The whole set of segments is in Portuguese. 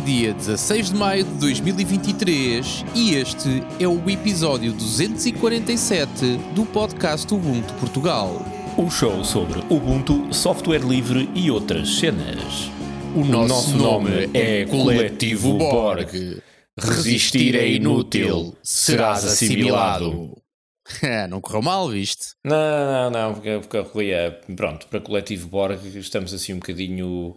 É dia 16 de maio de 2023 e este é o episódio 247 do podcast Ubuntu Portugal. O show sobre Ubuntu, software livre e outras cenas. O nosso, nome, é Coletivo Borg. Resistir é inútil, serás assimilado. É, não correu mal, viste? Não, não, não, porque, porque é, pronto, para Coletivo Borg estamos assim um bocadinho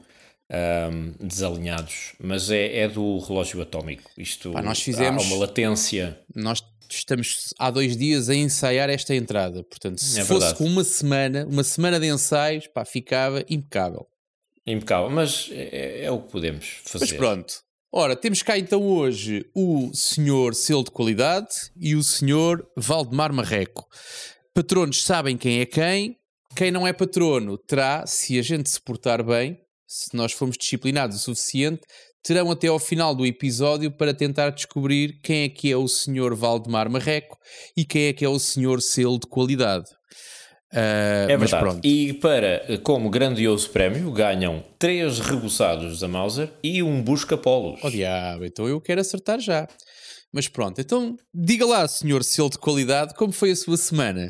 um, desalinhados, mas é, é, do relógio atómico. Isto Pá, nós fizemos, há uma latência. Nós estamos há dois dias a ensaiar esta entrada, portanto, se é fosse com uma semana, uma semana de ensaios, pá, ficava impecável. Impecável, mas é, é o que podemos fazer. Mas pronto. Ora, temos cá então hoje o senhor selo de qualidade e o senhor Valdemar Marreco. Patronos sabem quem é quem. Quem não é patrono terá, se a gente se portar bem, se nós formos disciplinados o suficiente, terão até ao final do episódio para tentar descobrir quem é que é o senhor Valdemar Marreco e quem é que é o senhor selo de qualidade. Uh, é verdade. E para, como grandioso prémio, ganham três rebuçados da Mauser e um busca-polos. Oh diabo, então eu quero acertar já. Mas pronto, então diga lá, senhor selo de qualidade, como foi a sua semana?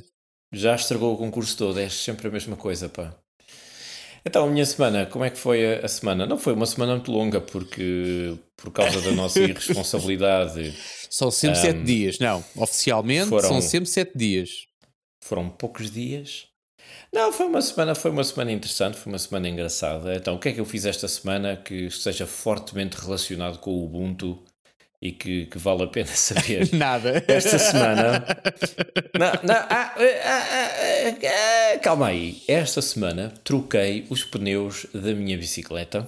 Já estragou o concurso todo, é sempre a mesma coisa, pá. Então, a minha semana, como é que foi a, semana? Não foi uma semana muito longa, porque por causa da nossa irresponsabilidade. São sempre um, sete dias, não. Oficialmente foram, são sempre sete dias. Foram poucos dias. Não, foi uma semana, foi uma semana interessante, foi uma semana engraçada. Então, o que é que eu fiz esta semana que esteja fortemente relacionado com o Ubuntu e que, que, vale a pena saber. Nada. Esta semana. não, não, ah, ah, ah, calma aí. Esta semana troquei os pneus da minha bicicleta.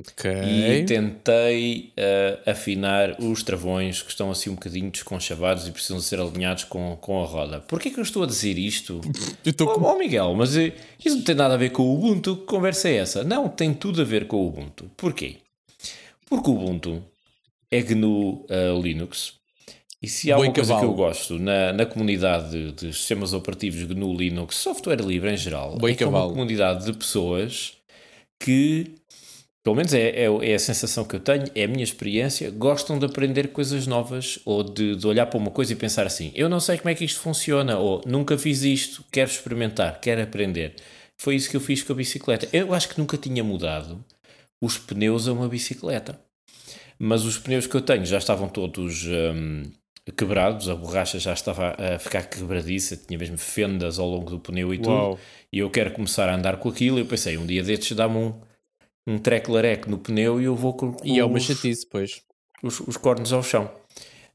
Okay. E tentei uh, afinar os travões que estão assim um bocadinho desconchavados e precisam ser alinhados com, com a roda. Porquê que eu estou a dizer isto? Eu oh, com... oh, Miguel, mas isso não tem nada a ver com o Ubuntu. Que conversa é essa? Não, tem tudo a ver com o Ubuntu. Porquê? Porque o Ubuntu é GNU uh, Linux. E se há Boi uma coisa que eu gosto na, na comunidade de, sistemas operativos GNU Linux, software livre em geral, Boi é que é uma comunidade de pessoas que, pelo menos é, é, é, a sensação que eu tenho, é a minha experiência, gostam de aprender coisas novas ou de, de olhar para uma coisa e pensar assim: eu não sei como é que isto funciona, ou nunca fiz isto, quero experimentar, quero aprender. Foi isso que eu fiz com a bicicleta. Eu acho que nunca tinha mudado os pneus a uma bicicleta mas os pneus que eu tenho já estavam todos um, quebrados, a borracha já estava a ficar quebradiça, tinha mesmo fendas ao longo do pneu e Uau. tudo, e eu quero começar a andar com aquilo, e eu pensei, um dia destes dá-me um, um treco-lareco no pneu e eu vou com, com E é uma chatice, pois. Os, os cornos ao chão.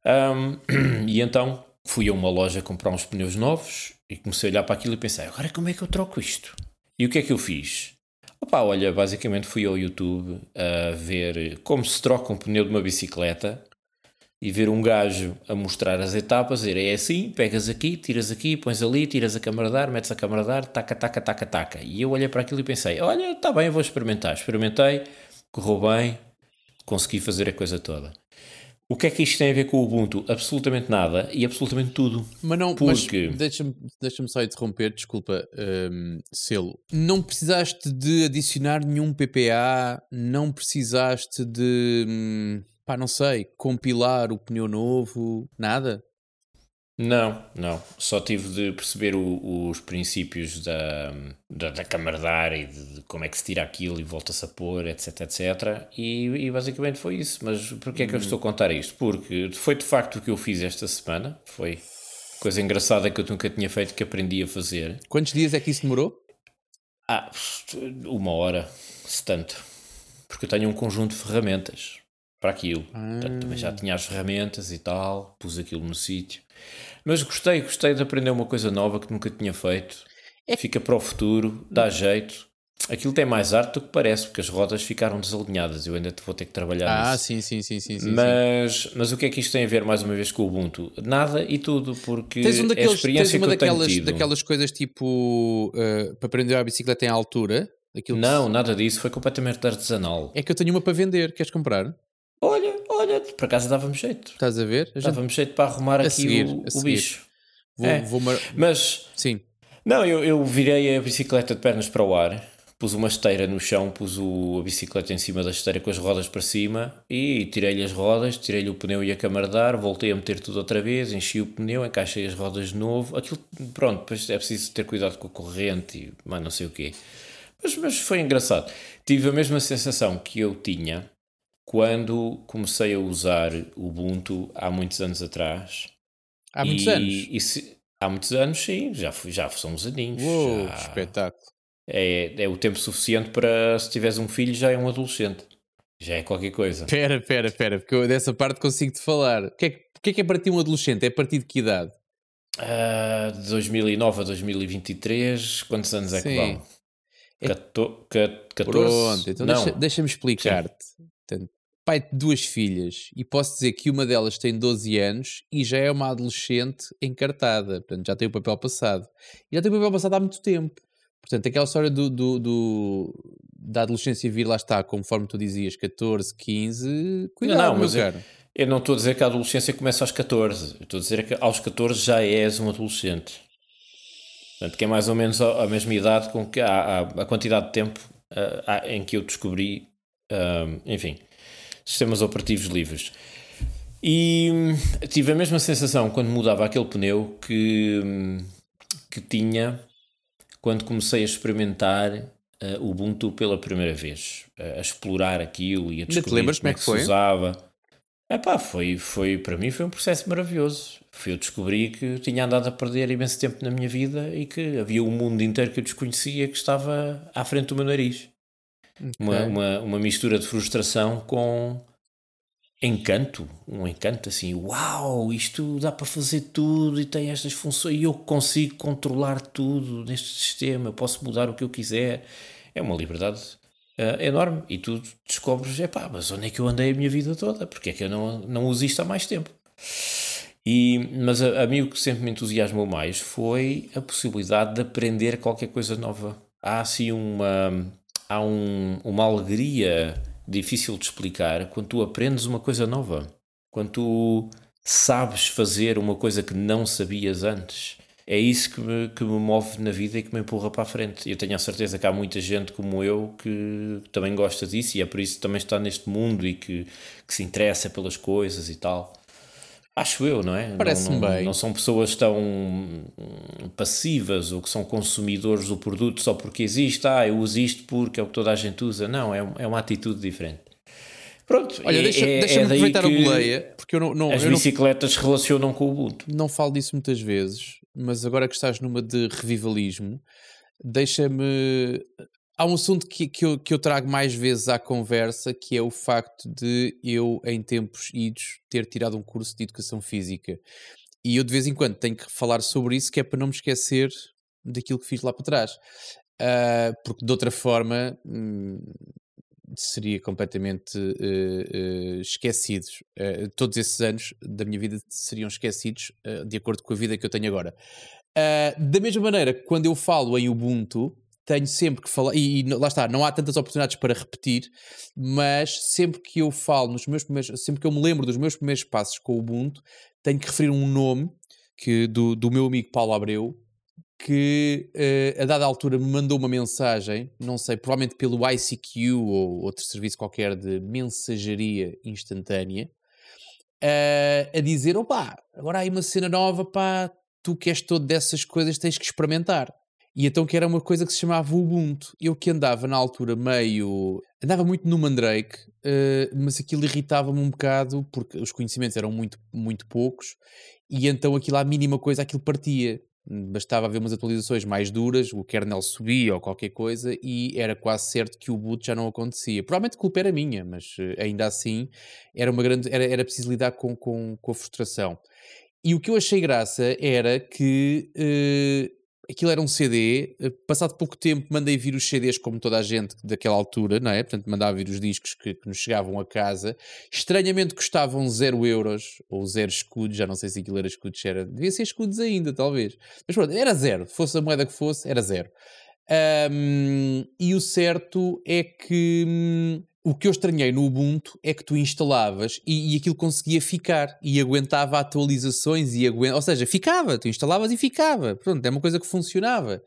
Um, e então fui a uma loja comprar uns pneus novos e comecei a olhar para aquilo e pensei, agora como é que eu troco isto? E o que é que eu fiz? Opa, olha, basicamente fui ao YouTube a ver como se troca um pneu de uma bicicleta e ver um gajo a mostrar as etapas, dizer é assim, pegas aqui, tiras aqui, pões ali, tiras a câmara de ar, metes a câmara de ar, taca, taca, taca, taca. E eu olhei para aquilo e pensei, olha, está bem, vou experimentar. Experimentei, correu bem, consegui fazer a coisa toda. O que é que isto tem a ver com o Ubuntu? Absolutamente nada e absolutamente tudo. Mas não, porque... deixa-me deixa só interromper, desculpa, um, selo. Não precisaste de adicionar nenhum PPA, não precisaste de, hum, pá, não sei, compilar o pneu novo, nada? Não, não. Só tive de perceber o, os princípios da, da, da câmara de ar e de, de, como é que se tira aquilo e volta-se a pôr, etc, etc. E, e, basicamente foi isso. Mas porquê é que eu estou a contar isto? Porque foi de facto o que eu fiz esta semana. Foi coisa engraçada que eu nunca tinha feito, que aprendi a fazer. Quantos dias é que isso demorou? Ah, uma hora, se tanto. Porque eu tenho um conjunto de ferramentas para aquilo. Ah. Portanto, também já tinha as ferramentas e tal, pus aquilo no sítio. Mas gostei, gostei de aprender uma coisa nova que nunca tinha feito. É. Fica para o futuro, dá jeito. Aquilo tem mais arte do que parece, porque as rodas ficaram desalinhadas. Eu ainda vou ter que trabalhar ah, nisso. Ah, sim, sim, sim, sim, mas, sim. mas o que é que isto tem a ver mais uma vez com o Ubuntu? Nada e tudo, porque tens um daqueles, é a experiência tens uma que daquelas, eu daquelas coisas tipo uh, para aprender a bicicleta em altura? Não, nada disso, foi completamente artesanal. É que eu tenho uma para vender, queres comprar? Olha, olha, por acaso dava-me jeito. Estás a ver? Dava-me jeito para arrumar aqui seguir, o, o bicho. Vou, é. vou mar... Mas, sim. Não, eu, eu virei a bicicleta de pernas para o ar pus uma esteira no chão, pus o, a bicicleta em cima da esteira com as rodas para cima e tirei-lhe as rodas, tirei-lhe o pneu e a câmara de ar, voltei a meter tudo outra vez, enchi o pneu, encaixei as rodas de novo. Aquilo, pronto, depois é preciso ter cuidado com a corrente e mais não sei o quê. Mas, mas foi engraçado. Tive a mesma sensação que eu tinha quando comecei a usar o Ubuntu há muitos anos atrás. Há muitos e, anos? E se, há muitos anos, sim, já, já são uns aninhos. Uou, já, espetáculo. É, é o tempo suficiente para, se tiveres um filho, já é um adolescente. Já é qualquer coisa. Espera, espera, espera, porque eu dessa parte consigo-te falar. O que, é, que é que é para ti um adolescente? É a partir de que idade? Uh, de 2009 a 2023, quantos anos é Sim. que vão? É... 14? Pronto, então deixa-me deixa explicar-te. Pai de duas filhas e posso dizer que uma delas tem 12 anos e já é uma adolescente encartada, portanto já tem o papel passado. E já tem o papel passado há muito tempo. Portanto, aquela história do, do, do, da adolescência vir lá está, conforme tu dizias, 14, 15, cuidado, não, não, mas eu, eu, não estou a dizer que a adolescência começa aos 14, eu estou a dizer que aos 14 já és um adolescente. Portanto, que é mais ou menos a, mesma idade com que a, a, a quantidade de tempo uh, em que eu descobri, uh, enfim, sistemas operativos livres. E hum, tive a mesma sensação quando mudava aquele pneu que, hum, que tinha quando comecei a experimentar uh, o Ubuntu pela primeira vez, uh, a explorar aquilo e a descobrir como, como é que, se usava. Epá, foi, foi, para mim foi um processo maravilhoso. Foi eu descobri que tinha andado a perder imenso tempo na minha vida e que havia um mundo inteiro que eu desconhecia que estava à frente do meu nariz. Okay. Uma, uma, uma mistura de frustração com encanto, um encanto assim, uau, isto dá para fazer tudo e tem estas funções e eu consigo controlar tudo neste sistema, eu posso mudar o que eu quiser. É uma liberdade uh, enorme e tu descobres, é pá, mas onde é que eu andei a minha vida toda? Porque é que eu não, não uso isto há mais tempo? E, mas a, a mim o que sempre me entusiasmou mais foi a possibilidade de aprender qualquer coisa nova. Há assim uma, há um, uma alegria difícil de explicar quando tu aprendes uma coisa nova, quando tu sabes fazer uma coisa que não sabias antes. É isso que me, que me move na vida e que me empurra para a frente. Eu tenho a certeza que há muita gente como eu que também gosta disso e é por isso que também está neste mundo e que, que se interessa pelas coisas e tal. Acho eu, não é? Parece-me bem. Não são pessoas tão passivas ou que são consumidores do produto só porque existe. Ah, eu uso isto porque é o que toda a gente usa. Não, é, é uma atitude diferente. Pronto, Olha, é, deixa, é, deixa-me é aproveitar a boleia, porque eu não, não as eu bicicletas se relacionam com o Ubuntu. Não falo disso muitas vezes, mas agora que estás numa de revivalismo, deixa-me há um assunto que, que, eu, que eu trago mais vezes à conversa, que é o facto de eu, em tempos idos, ter tirado um curso de educação física. E eu, de vez em quando, tenho que falar sobre isso, que é para não me esquecer daquilo que fiz lá para trás. Uh, porque, de outra forma, hum, seria completamente uh, uh, esquecidos. todos esses anos da minha vida seriam esquecidos de acordo com a vida que eu tenho agora. da mesma maneira, quando eu falo em Ubuntu, tenho sempre que falar, e, e, lá está, não há tantas oportunidades para repetir, mas sempre que eu falo nos meus primeiros, sempre que eu me lembro dos meus primeiros passos com o Ubuntu, tenho que referir um nome que, do, do meu amigo Paulo Abreu, que uh, a dada altura me mandou uma mensagem, não sei, provavelmente pelo ICQ ou outro serviço qualquer de mensageria instantânea, uh, a dizer: opá, agora há aí uma cena nova, pá, tu que és todo dessas coisas tens que experimentar. E então que era uma coisa que se chamava Ubuntu. Eu que andava na altura meio. andava muito no Mandrake, uh, mas aquilo irritava-me um bocado porque os conhecimentos eram muito, muito poucos e então aquilo, à mínima coisa, aquilo partia. Bastava haver umas atualizações mais duras, o kernel subia ou qualquer coisa e era quase certo que o boot já não acontecia. Provavelmente a culpa era minha, mas uh, ainda assim era, uma grande, era, era preciso lidar com, com, com a frustração. E o que eu achei graça era que uh, aquilo era um CD, eh, passado pouco tempo mandei vir os CDs como toda a gente daquela altura, não é? Portanto, mandava vir os discos que, que nos chegavam a casa. Estranhamente custavam 0 euros, ou 0 escudos, já não sei se aquilo era escudos, era, devia ser escudos ainda, talvez. Mas pronto, era zero, fosse a moeda que fosse, era zero. Um, e o certo é que hum, o que eu estranhei no Ubuntu é que tu instalavas e, e aquilo conseguia ficar e aguentava atualizações e aguenta, ou seja, ficava, tu instalavas e ficava. Pronto, é uma coisa que funcionava.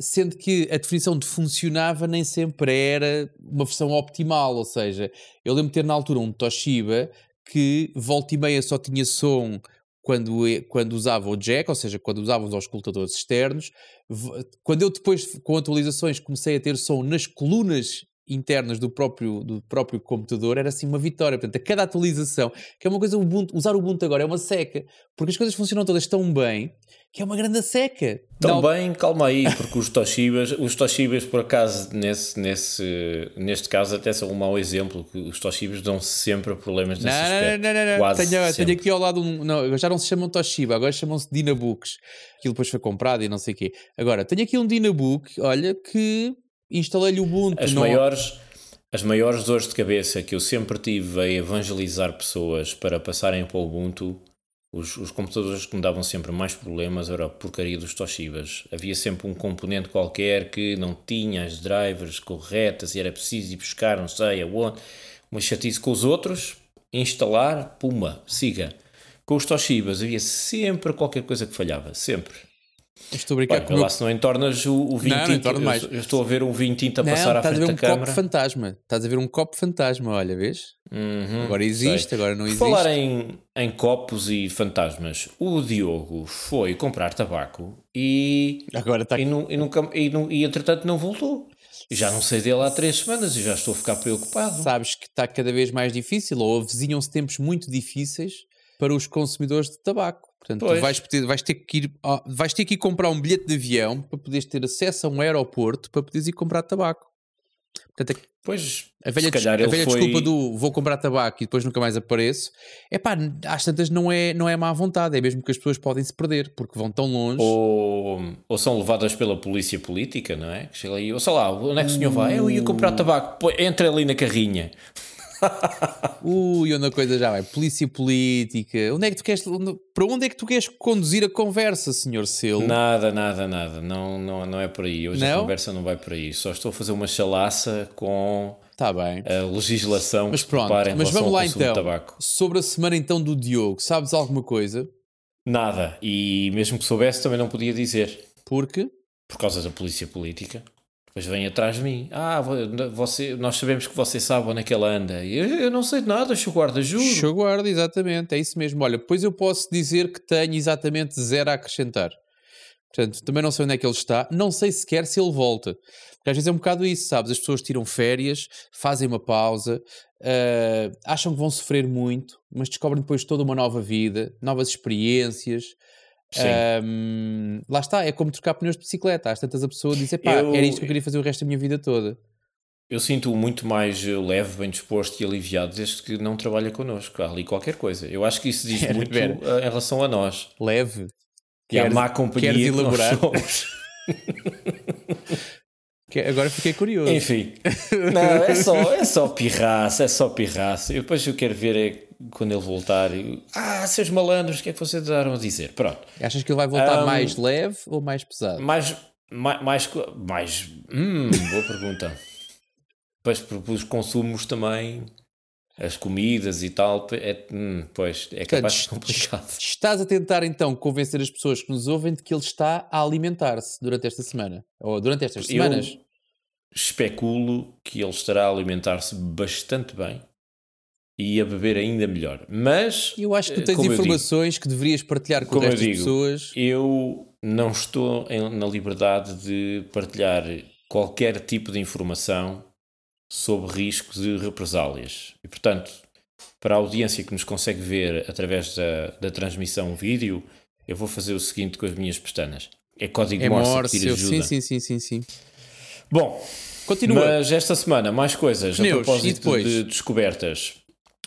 sendo que a definição de funcionava nem sempre era uma versão optimal, ou seja, eu lembro de ter na altura um Toshiba que volta e meia só tinha som quando, quando usava o jack, ou seja, quando usava os auscultadores externos. Quando eu depois, com atualizações, comecei a ter som nas colunas internas do próprio, do próprio computador era assim uma vitória. Portanto, a cada atualização, que é uma coisa, Ubuntu, usar o Ubuntu agora é uma seca, porque as coisas funcionam todas tão bem que é uma grande seca. Tão Não... bem, calma aí, porque os Toshibas, os Toshibas por acaso, nesse, nesse, neste caso até são um mau exemplo, que os Toshibas dão sempre problemas nesse não, aspecto. Não, não, não, Quase tenho, tenho, aqui ao lado um, não, já não se chamam Toshiba, agora chamam-se Dynabooks, aquilo depois foi comprado e não sei o quê. Agora, tenho aqui um Dynabook, olha, que instalei-lhe o Ubuntu. As, não... maiores, as maiores dores de cabeça que eu sempre tive a evangelizar pessoas para passarem para o Ubuntu, os, os computadores que me davam sempre mais problemas era a porcaria dos Toshibas. Havia sempre um componente qualquer que não tinha as drivers corretas e era preciso ir buscar, não sei aonde. Uma chatice com os outros, instalar, puma, siga. Com os Toshibas havia sempre qualquer coisa que falhava, sempre. Estou a brincar com lá se não entornas o, o vinho não, tinto. Não mais. Eu, eu, estou a ver um vinho tinto a não, passar à frente da câmara. Estás a ver um copo fantasma. Estás a ver um copo fantasma, olha, vês? Uhum, agora existe, sei. agora não existe. Falar em, em copos e fantasmas, o Diogo foi comprar tabaco e... Agora está... E, e, nunca, e, nu, e entretanto não voltou. Já não sei dele há três semanas e já estou a ficar preocupado. Sabes que está cada vez mais difícil ou avizinham-se tempos muito difíceis para os consumidores de tabaco. Portanto, vais, vais, ter que ir, vais ter que ir comprar um bilhete de avião para poderes ter acesso a um aeroporto para poderes ir comprar tabaco. Portanto, é pois, a velha, des a velha foi... desculpa do vou comprar tabaco e depois nunca mais apareço, é pá, às tantas não é, não é má vontade, é mesmo que as pessoas podem se perder porque vão tão longe. Ou, ou são levadas pela polícia política, não é? Que chega ou sei lá, onde é que o senhor vai? Eu ia comprar tabaco, entra ali na carrinha. Ui, onde a coisa já vai. Polícia política. Onde é que tu queres, para onde é que tu queres conduzir a conversa, senhor Selo? Nada, nada, nada. Não, não, não é por aí. Hoje não? a conversa não vai por aí. Só estou a fazer uma chalaça com Tá bem. a legislação mas pronto, mas vamos lá então. Sobre a semana então do Diogo, sabes alguma coisa? Nada. E mesmo que soubesse também não podia dizer. Porque? Por causa da polícia política. Depois vem atrás de mim. Ah, você, nós sabemos que você sabe onde é que ela anda. Eu, eu não sei de nada, show guarda, juro. Show guarda, exatamente, é isso mesmo. Olha, depois eu posso dizer que tenho exatamente zero a acrescentar. Portanto, também não sei onde é que ele está, não sei sequer se ele volta. Porque às vezes é um bocado isso, sabes? As pessoas tiram férias, fazem uma pausa, uh, acham que vão sofrer muito, mas descobrem depois toda uma nova vida, novas experiências, um, lá está, é como trocar pneus de bicicleta. Às tantas a pessoa diz: pá, eu... era isto que eu queria fazer o resto da minha vida toda. Eu sinto-o muito mais leve, bem disposto e aliviado desde que não trabalha connosco. Há ali qualquer coisa. Eu acho que isso diz muito ver. em relação a nós. Leve. E a má companhia queres elaborar? que Agora fiquei curioso. Enfim. Não, é só, é só pirraça, é só pirraça. E depois eu quero ver é quando ele voltar, ah, seus malandros, o que é que vocês andaram a dizer? Pronto. Achas que ele vai voltar um, mais leve ou mais pesado? Mais, mais, mais, mais hum, boa pergunta. pois, porque os consumos também, as comidas e tal, é, hum, pois, é capaz de ser complicado. Estás a tentar então convencer as pessoas que nos ouvem de que ele está a alimentar-se durante esta semana, ou durante estas semanas? Eu especulo que ele estará a alimentar-se bastante bem e a beber ainda melhor. Mas. Eu acho que tu tens informações digo, que deverias partilhar com as pessoas. Eu não estou em, na liberdade de partilhar qualquer tipo de informação sobre risco de represálias. E, portanto, para a audiência que nos consegue ver através da, da transmissão vídeo, eu vou fazer o seguinte com as minhas pestanas. É código é Morse, Morse que ajuda. Sim, sim, sim, sim, sim. Bom, Continua. Mas esta semana, mais coisas Pneus, a propósito de descobertas.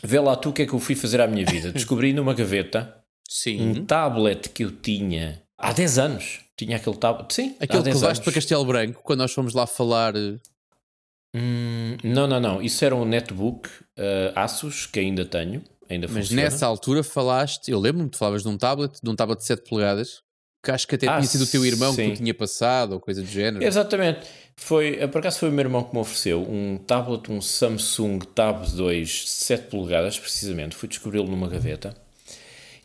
Vê lá tu o que é que eu fui fazer à minha vida. Descobri numa gaveta Sim. um tablet que eu tinha há 10 anos. Tinha aquele tablet. Sim, aquele que levaste para Castelo Branco quando nós fomos lá falar. Eh, hum, não, não, não. Isso era um netbook uh, Asus que ainda tenho. Ainda Mas funciona. nessa altura falaste, eu lembro-me, tu falavas de um tablet, de um tablet de 7 polegadas, que acho que até ah, tinha sido o teu irmão sim. que tu tinha passado, ou coisa do género. Exatamente. Foi, por acaso foi o meu irmão que me ofereceu um tablet, um Samsung Tab 2 7 polegadas, precisamente. Fui descobri-lo numa gaveta.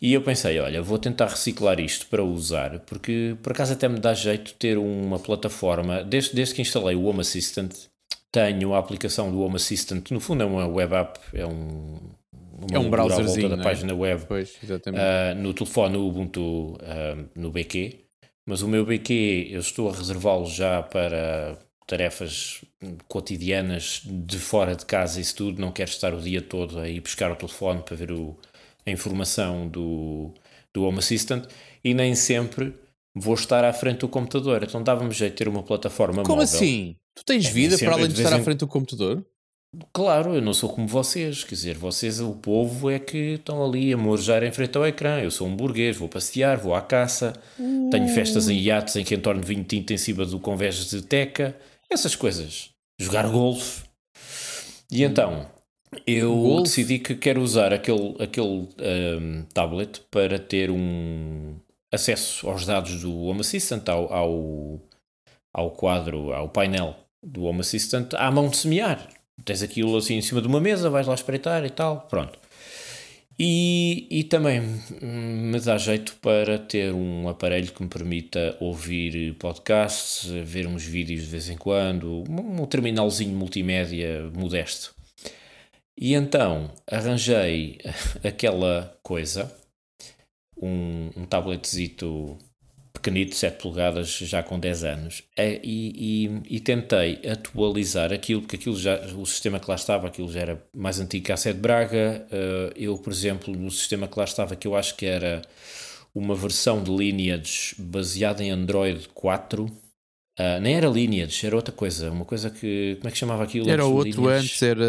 E eu pensei, olha, vou tentar reciclar isto para usar, porque por acaso até me dá jeito ter uma plataforma. Desde, desde que instalei o Home Assistant, tenho a aplicação do Home Assistant. No fundo, é uma web app, é um, é um browserzinho da é? página web. Pois. Uh, no telefone, no Ubuntu, uh, no BQ. Mas o meu BQ eu estou a reservá-lo já para tarefas cotidianas de fora de casa e isso tudo. Não quero estar o dia todo a ir buscar o telefone para ver o, a informação do, do Home Assistant e nem sempre vou estar à frente do computador. Então dava-me jeito de ter uma plataforma Como móvel. assim? Tu tens É, vida sempre, para além de de estar à em- frente do computador? Claro, eu não sou como vocês, quer dizer, vocês, o povo é que estão ali a morejar em frente ao ecrã. Eu sou um burguês, vou passear, vou à caça, tenho festas em iates em que entorno vinho tinto em cima do convés de teca, essas coisas. Jogar golfe. E então, eu Golfe? decidi que quero usar aquele, aquele ahm, tablet para ter um acesso aos dados do Home Assistant, ao, ao, ao quadro, ao painel do Home Assistant, à mão de semear. Tens aquilo assim em cima de uma mesa, vais lá espreitar e tal, pronto. E, e também hum, me dá jeito para ter um aparelho que me permita ouvir podcasts, ver uns vídeos de vez em quando, um, terminalzinho multimédia modesto. E então arranjei aquela coisa, um, um tabletzito pequenito, 7 polegadas, já com 10 anos, é, e, e, e tentei atualizar aquilo, porque aquilo já, o sistema que lá estava, aquilo já era mais antigo que a sede Braga. eh, eu, por exemplo, no sistema que lá estava, que eu acho que era uma versão de Lineage baseada em Android 4, ah, nem era Lineage, era outra coisa, uma coisa que. Como é que chamava aquilo? Era antes outro Lineage? antes, era.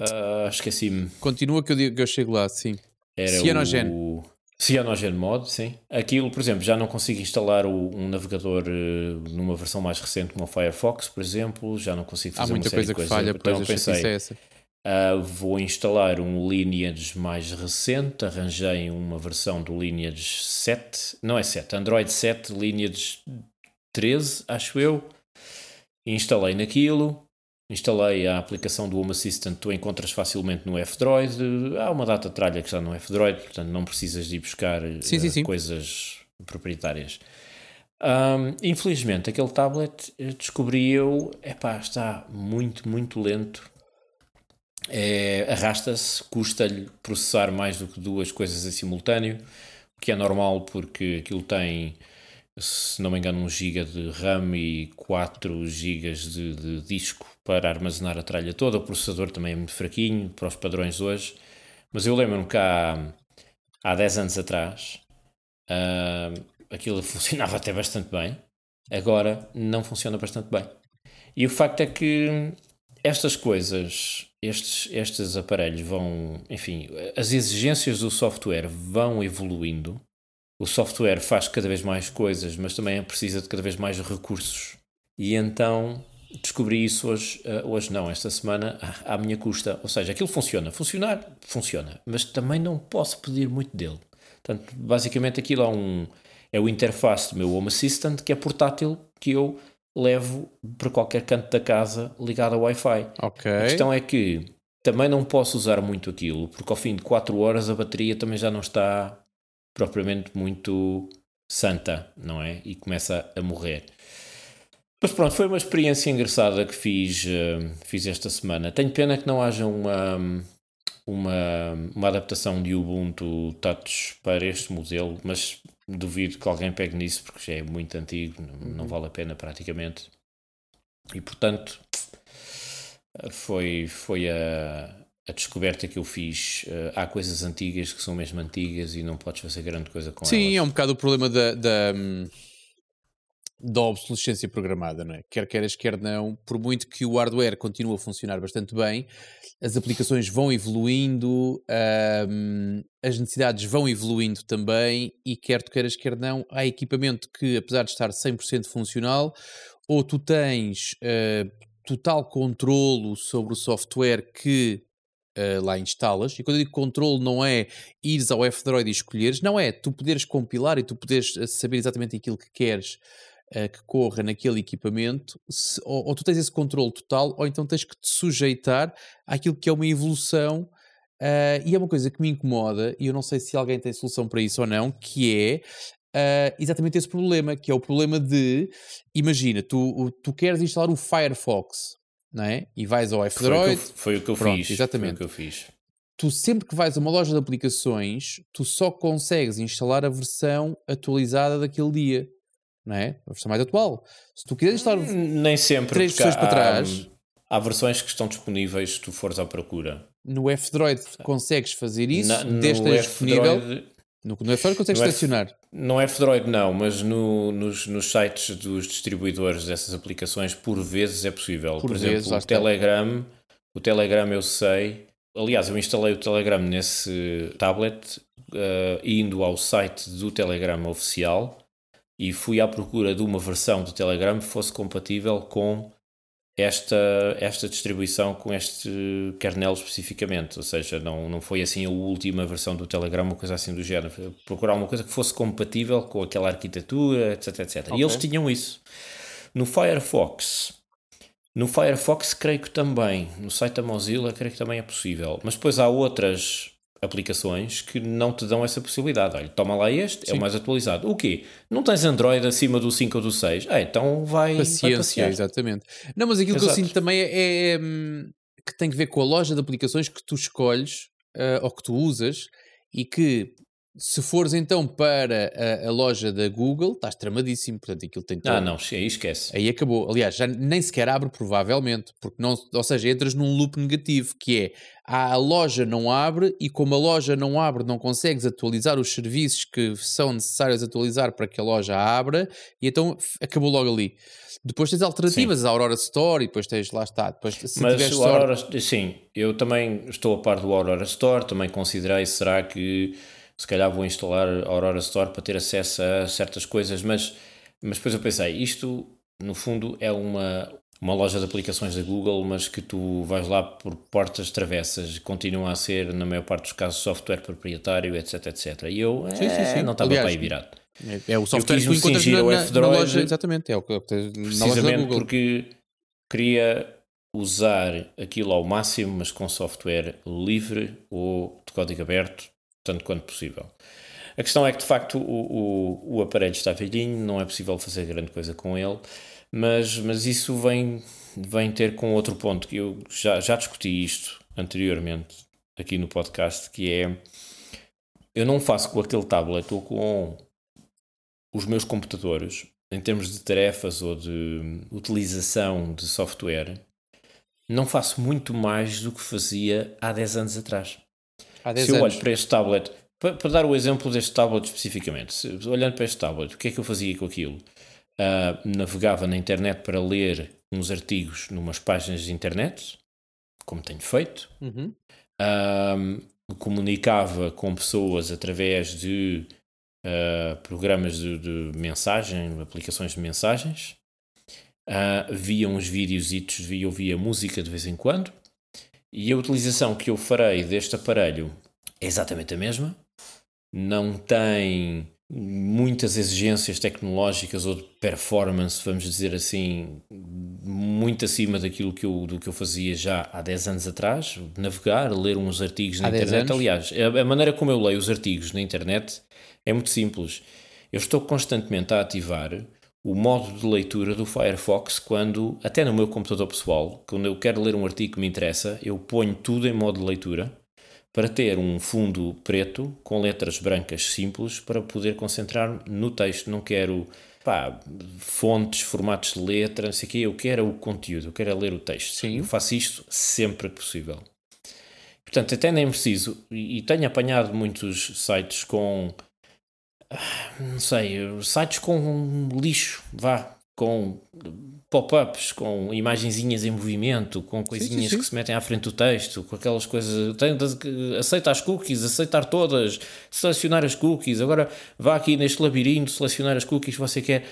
Ah, Esqueci-me. Continua que eu, digo, que eu chego lá, sim. Era Cyanogen. o Cyanogen Mod, sim. Aquilo, por exemplo, já não consigo instalar o- um navegador eh, numa versão mais recente como o Firefox, por exemplo, já não consigo Há fazer muita uma série coisa que coisas. falha, então pensei, é essa. ah, vou instalar um Lineage mais recente, arranjei uma versão do Lineage 7, não é 7, Android 7, Lineage 13, acho eu. Instalei naquilo, instalei a aplicação do Home Assistant, tu encontras facilmente no F-Droid. Há uma data de tralha que está no F-Droid, portanto não precisas de ir buscar Sim, eh, sim, sim. coisas proprietárias. Ahm, infelizmente, aquele tablet eh, descobri eu, epá, está muito, muito lento. É, Arrasta-se, custa-lhe processar mais do que duas coisas em simultâneo, o que é normal porque aquilo tem, se não me engano, 1 GB de RAM e 4 GB de, de disco para armazenar a tralha toda. O processador também é muito fraquinho para os padrões de hoje, mas eu lembro-me que há, há 10 anos atrás ah, aquilo funcionava até bastante bem, agora não funciona bastante bem. E o facto é que estas coisas, estes, estes aparelhos vão, enfim, as exigências do software vão evoluindo. O software faz cada vez mais coisas, mas também precisa de cada vez mais recursos. E então descobri isso hoje, eh, hoje não, esta semana, à minha custa. Ou seja, aquilo funciona. Funcionar, funciona. Mas também não posso pedir muito dele. Portanto, basicamente aquilo é, um, é o interface do meu Home Assistant que é portátil, que eu levo para qualquer canto da casa ligado ao Wi-Fi. Ok. A questão é que também não posso usar muito aquilo, porque ao fim de 4 horas a bateria também já não está propriamente muito santa, não é? E começa a morrer. Mas pronto, foi uma experiência engraçada que fiz, eh, fiz esta semana. Tenho pena que não haja uma, uma, uma adaptação de Ubuntu Touch para este modelo, mas duvido que alguém pegue nisso porque já é muito antigo, não, não vale a pena praticamente. E portanto, foi, foi a, a descoberta que eu fiz. Eh, há coisas antigas que são mesmo antigas e não podes fazer grande coisa com Sim, é elas. um bocado o problema da, da, hum, da obsolescência programada, não é? Quer queiras, quer não, por muito que o hardware continue a funcionar bastante bem, as aplicações vão evoluindo, hum, as necessidades vão evoluindo também, e quer tu queiras, quer não, há equipamento que, apesar de estar 100% funcional, ou tu tens eh, total controlo sobre o software que uh, lá instalas. E quando eu digo controle, não é ires ao F-Droid e escolheres, não é tu poderes compilar e tu poderes uh, saber exatamente aquilo que queres uh, que corra naquele equipamento, se, ou, ou tu tens esse controle total, ou então tens que te sujeitar àquilo que é uma evolução Uh, e é uma coisa que me incomoda, e eu não sei se alguém tem solução para isso ou não, que é uh, exatamente esse problema, que é o problema de, imagina, tu, tu queres instalar o Firefox, não é? E vais ao F-Droid. Foi o que eu, foi o que eu Pronto, fiz. Exatamente. Foi o que eu fiz. Tu sempre que vais a uma loja de aplicações, tu só consegues instalar a versão atualizada daquele dia, não é? A versão mais atual. Se tu quiseres instalar hum, Nem sempre, três versões para trás... Há versões que estão disponíveis se tu fores à procura. No F-Droid consegues fazer isso, desde disponível. No, no F-Droid consegues selecionar. No F-Droid não, mas no, nos, nos sites dos distribuidores dessas aplicações, por vezes é possível. Por, por vezes, exemplo, o Telegram, o Telegram eu sei. Aliás, eu instalei o Telegram nesse tablet, uh, indo ao site do Telegram oficial e fui à procura de uma versão do Telegram que fosse compatível com esta, esta distribuição com este kernel especificamente, ou seja, não, não foi assim a última versão do Telegram, uma coisa assim do género, procurar uma coisa que fosse compatível com aquela arquitetura, etc, etc. Okay. E eles tinham isso. No Firefox, no Firefox creio que também, no site da Mozilla creio que também é possível, mas depois há outras aplicações que não te dão essa possibilidade. Olha, toma lá este, Sim. é o mais atualizado. O quê? Não tens Android acima do 5 ou do 6? É, então vai, Paciência, vai passear. exatamente. Não, mas aquilo Exato. que eu sinto também é, é, é, que tem que ver com a loja de aplicações que tu escolhes uh, ou que tu usas e que se fores então para a, a, loja da Google, estás tramadíssimo, portanto aquilo tem todo... Ah não, aí esquece. Aí acabou. Aliás, já nem sequer abre provavelmente, porque não, ou seja, entras num loop negativo, que é a loja não abre e como a loja não abre não consegues atualizar os serviços que são necessários atualizar para que a loja abra e então acabou logo ali. Depois tens alternativas, sim. a Aurora Store e depois tens, lá está. Depois, se Mas o Aurora, sim, eu também estou a par do Aurora Store, também considerei, será que se calhar vou instalar a Aurora Store para ter acesso a certas coisas, mas, mas depois eu pensei, isto no fundo é uma, uma loja de aplicações da Google, mas que tu vais lá por portas travessas, continua a ser, na maior parte dos casos, software proprietário, etc, etc. E eu sim, é, sim, sim. não estava para aí virado. É, é o software que tu encontras na, na, na, loja, exatamente, é o que da Google. porque queria usar aquilo ao máximo, mas com software livre ou de código aberto, tanto quanto possível. A questão é que, de facto, o, o, o aparelho está velhinho, não é possível fazer grande coisa com ele, mas, mas isso vem, vem ter com outro ponto, que eu já, já discuti isto anteriormente aqui no podcast, que é eu não faço com aquele tablet ou com os meus computadores, em termos de tarefas ou de utilização de software, não faço muito mais do que fazia há 10 anos atrás. Há 10 Se eu anos. olho para este tablet, para, para, dar o exemplo deste tablet especificamente, se, olhando para este tablet, o que é que eu fazia com aquilo? Uh, navegava na internet para ler uns artigos numas páginas de internet, como tenho feito. Uhum. Uh, comunicava com pessoas através de uh, programas de, de, mensagem, aplicações de mensagens. via uns vídeos, via, ouvia música de vez em quando. E a utilização que eu farei deste aparelho é exatamente a mesma. Não tem muitas exigências tecnológicas ou de performance, vamos dizer assim, muito acima daquilo que eu, do que eu fazia já há 10 anos atrás. Navegar, ler uns artigos na há internet. Aliás, a, a maneira como eu leio os artigos na internet é muito simples. Eu estou constantemente a ativar o modo de leitura do Firefox quando, até no meu computador pessoal, quando eu quero ler um artigo que me interessa, eu ponho tudo em modo de leitura para ter um fundo preto com letras brancas simples para poder concentrar no texto. Não quero pá, fontes, formatos de letra, não sei o quê. Eu quero o conteúdo, eu quero é ler o texto. Sim. Eu faço isto sempre que possível. Portanto, até nem preciso, e tenho apanhado muitos sites com não sei, sites com lixo, vá, com pop-ups, com imagenzinhas em movimento, com coisinhas sim, sim, sim. que se metem à frente do texto, com aquelas coisas. Tem aceita as cookies, aceitar todas, selecionar as cookies. Agora vá aqui neste labirinto, selecionar as cookies que você quer.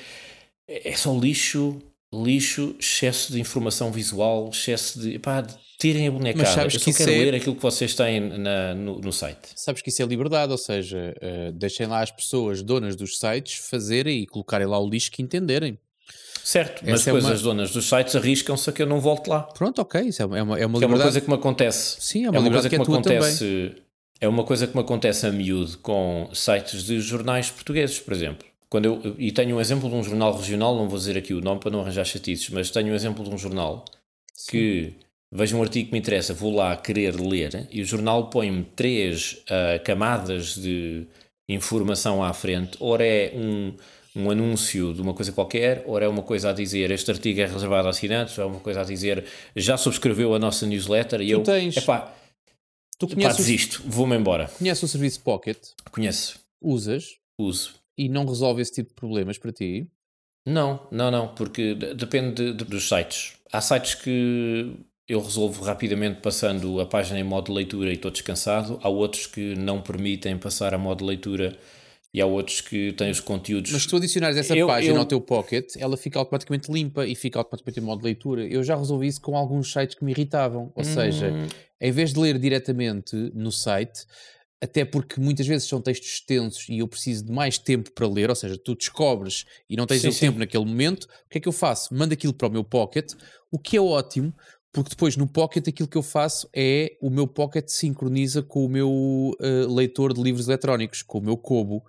É só lixo, lixo, excesso de informação visual, excesso de. Pá, tirem a bonecada. Mas sabes Eu que quero é... ler aquilo que vocês têm na, no, no, site. Sabes que isso é liberdade, ou seja, uh, deixem lá as pessoas donas dos sites fazerem e colocarem lá o lixo que entenderem. Certo, mas Essa é depois uma- as donas dos sites arriscam-se a que eu não volte lá. Pronto, ok, isso é uma, é uma, é uma Que é uma coisa que me acontece. Sim, é uma liberdade coisa que é me tua também. acontece. É uma coisa que me acontece a miúdo com sites de jornais portugueses, por exemplo. Quando eu, e tenho um exemplo de um jornal regional, não vou dizer aqui o nome para não arranjar chatices, mas tenho um exemplo de um jornal que vejo um artigo que me interessa, vou lá querer ler e o jornal põe-me três ah, camadas de informação à frente. Ora é um, um anúncio de uma coisa qualquer, ora é uma coisa a dizer este artigo é reservado a assinantes, ou é uma coisa a dizer já subscreveu a nossa newsletter e Tu eu, tens- epá, Tu conheces, o, desisto, vou-me embora. conheces o serviço Pocket, Conheço, usas uso. E não resolve esse tipo de problemas para ti. Não, não, não, porque de- depende de- de- dos sites. Há sites que eu resolvo rapidamente passando a página em modo de leitura e estou descansado. Há outros que não permitem passar a modo de leitura e há outros que têm os conteúdos. Mas se tu adicionares essa Eu- página eu- ao teu Pocket, ela fica automaticamente limpa e fica automaticamente em modo de leitura. Eu já resolvi isso com alguns sites que me irritavam. Ou seja, Hum, em vez de ler diretamente no site, até porque muitas vezes são textos extensos e eu preciso de mais tempo para ler, ou seja, tu descobres e não tens Sim, o sim. tempo naquele momento, o que é que eu faço? Mando aquilo para o meu Pocket, o que é ótimo, porque depois no Pocket aquilo que eu faço é o meu Pocket sincroniza com o meu eh, leitor de livros eletrónicos, com o meu Kobo.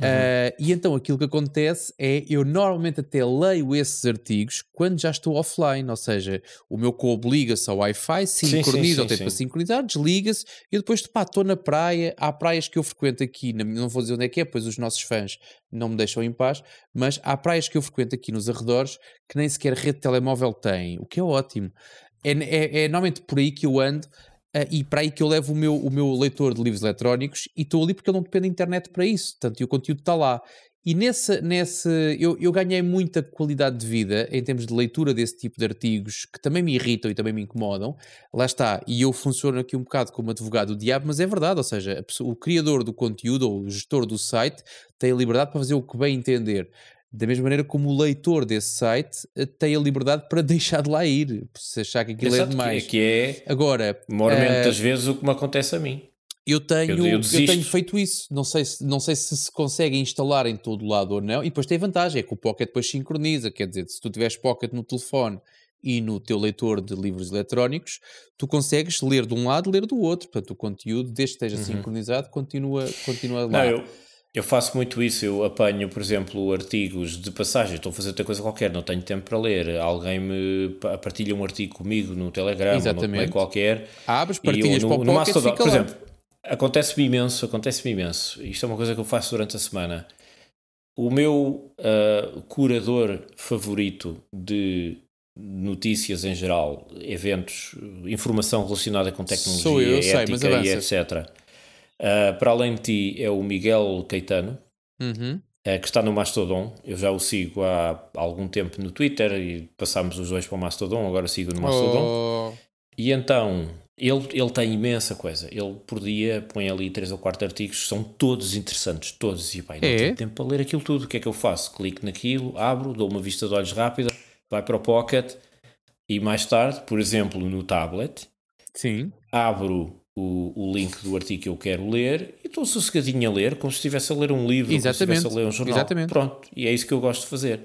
Uh, e então aquilo que acontece é eu normalmente até leio esses artigos quando já estou offline, ou seja, o meu Kobo liga-se ao Wi-Fi, sincroniza, ou tem para sincronizar, desliga-se e depois pá, estou na praia. Há praias que eu frequento aqui, não vou dizer onde é que é, pois os nossos fãs não me deixam em paz, mas há praias que eu frequento aqui nos arredores que nem sequer rede de telemóvel têm, o que é ótimo. É, é, é normalmente por aí que eu ando. Ah, e para aí que eu levo o meu, o meu leitor de livros eletrónicos e estou ali porque ele não depende da internet para isso, portanto, o conteúdo está lá. E nesse, nesse eu, eu ganhei muita qualidade de vida em termos de leitura desse tipo de artigos que também me irritam e também me incomodam. Lá está, e eu funciono aqui um bocado como advogado do diabo, mas é verdade, ou seja, pessoa- o criador do conteúdo ou o gestor do site tem a liberdade para fazer o que bem entender. Da mesma maneira como o leitor desse site eh, tem a liberdade para deixar de lá ir, se achar que aquilo é exato, que- demais. que é, Agora, mormente eh, das vezes, o que me acontece a mim. eu tenho, Eu- eu eu, tenho feito isso. Não sei, se, não sei se se consegue instalar em todo lado ou não. E depois tem vantagem, é que o Pocket depois sincroniza. Quer dizer, se tu tiveres Pocket no telefone e no teu leitor de livros eletrónicos, tu consegues ler de um lado ler do outro. Portanto, o conteúdo, desde que esteja sincronizado, continua, continua lá. Uhum. Não, eu, eu faço muito isso. Eu apanho, por exemplo, artigos de passagem. Estou a fazer outra coisa qualquer, não tenho tempo para ler. Alguém me pa- partilha um artigo comigo no Telegram, ou no Exatamente. meio qualquer. Abres, E eu, partilhas no, para o no Pocket, Mastodon, por lá. exemplo, acontece-me imenso, acontece-me imenso. Isto é uma coisa que eu faço durante a semana. O meu ah, curador favorito de notícias em geral, eventos, informação relacionada com tecnologia, eu, eu sei, ética e etc. Ah, para além de ti é o Miguel Caetano, Uhum. eh, que está no Mastodon. Eu já o sigo há algum tempo no Twitter e passámos os dois para o Mastodon, agora sigo no Mastodon. Oh, E então, ele, ele tem imensa coisa. Ele por dia põe ali três ou quatro artigos, são todos interessantes, todos. E pai, não É? tenho tempo para ler aquilo tudo. O que é que eu faço? Clico naquilo, abro, dou uma vista de olhos rápida, vai para o Pocket e mais tarde, por exemplo, no tablet, sim. abro o, o link do artigo que eu quero ler e estou sossegadinho a ler, como se estivesse a ler um livro, como se Exatamente. estivesse a ler um jornal. Exatamente. Pronto, e é isso que eu gosto de fazer.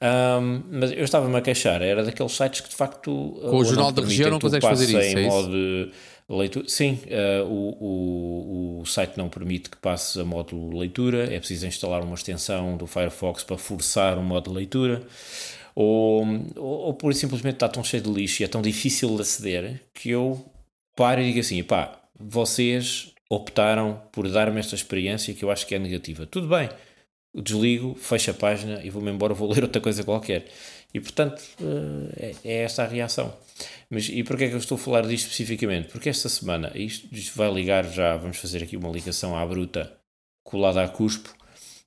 Ahm, mas eu estava-me a queixar, era daqueles sites que de facto Com o Jornal da Região não consegues fazer isso, em é isso? modo leitura. Sim, ah, o, o, o site não permite que passe a modo leitura, é preciso instalar uma extensão do Firefox para forçar o modo de leitura. Ou, ou, ou por simplesmente está tão cheio de lixo e é tão difícil de aceder que eu paro e digo assim: pá, vocês optaram por dar-me esta experiência que eu acho que é negativa. Tudo bem, desligo, fecho a página e vou-me embora, vou ler outra coisa qualquer. E portanto, eh, é, é esta a reação. Mas e porquê é que eu estou a falar disto especificamente? Porque esta semana, isto, isto vai ligar já, vamos fazer aqui uma ligação à bruta colada a cuspo.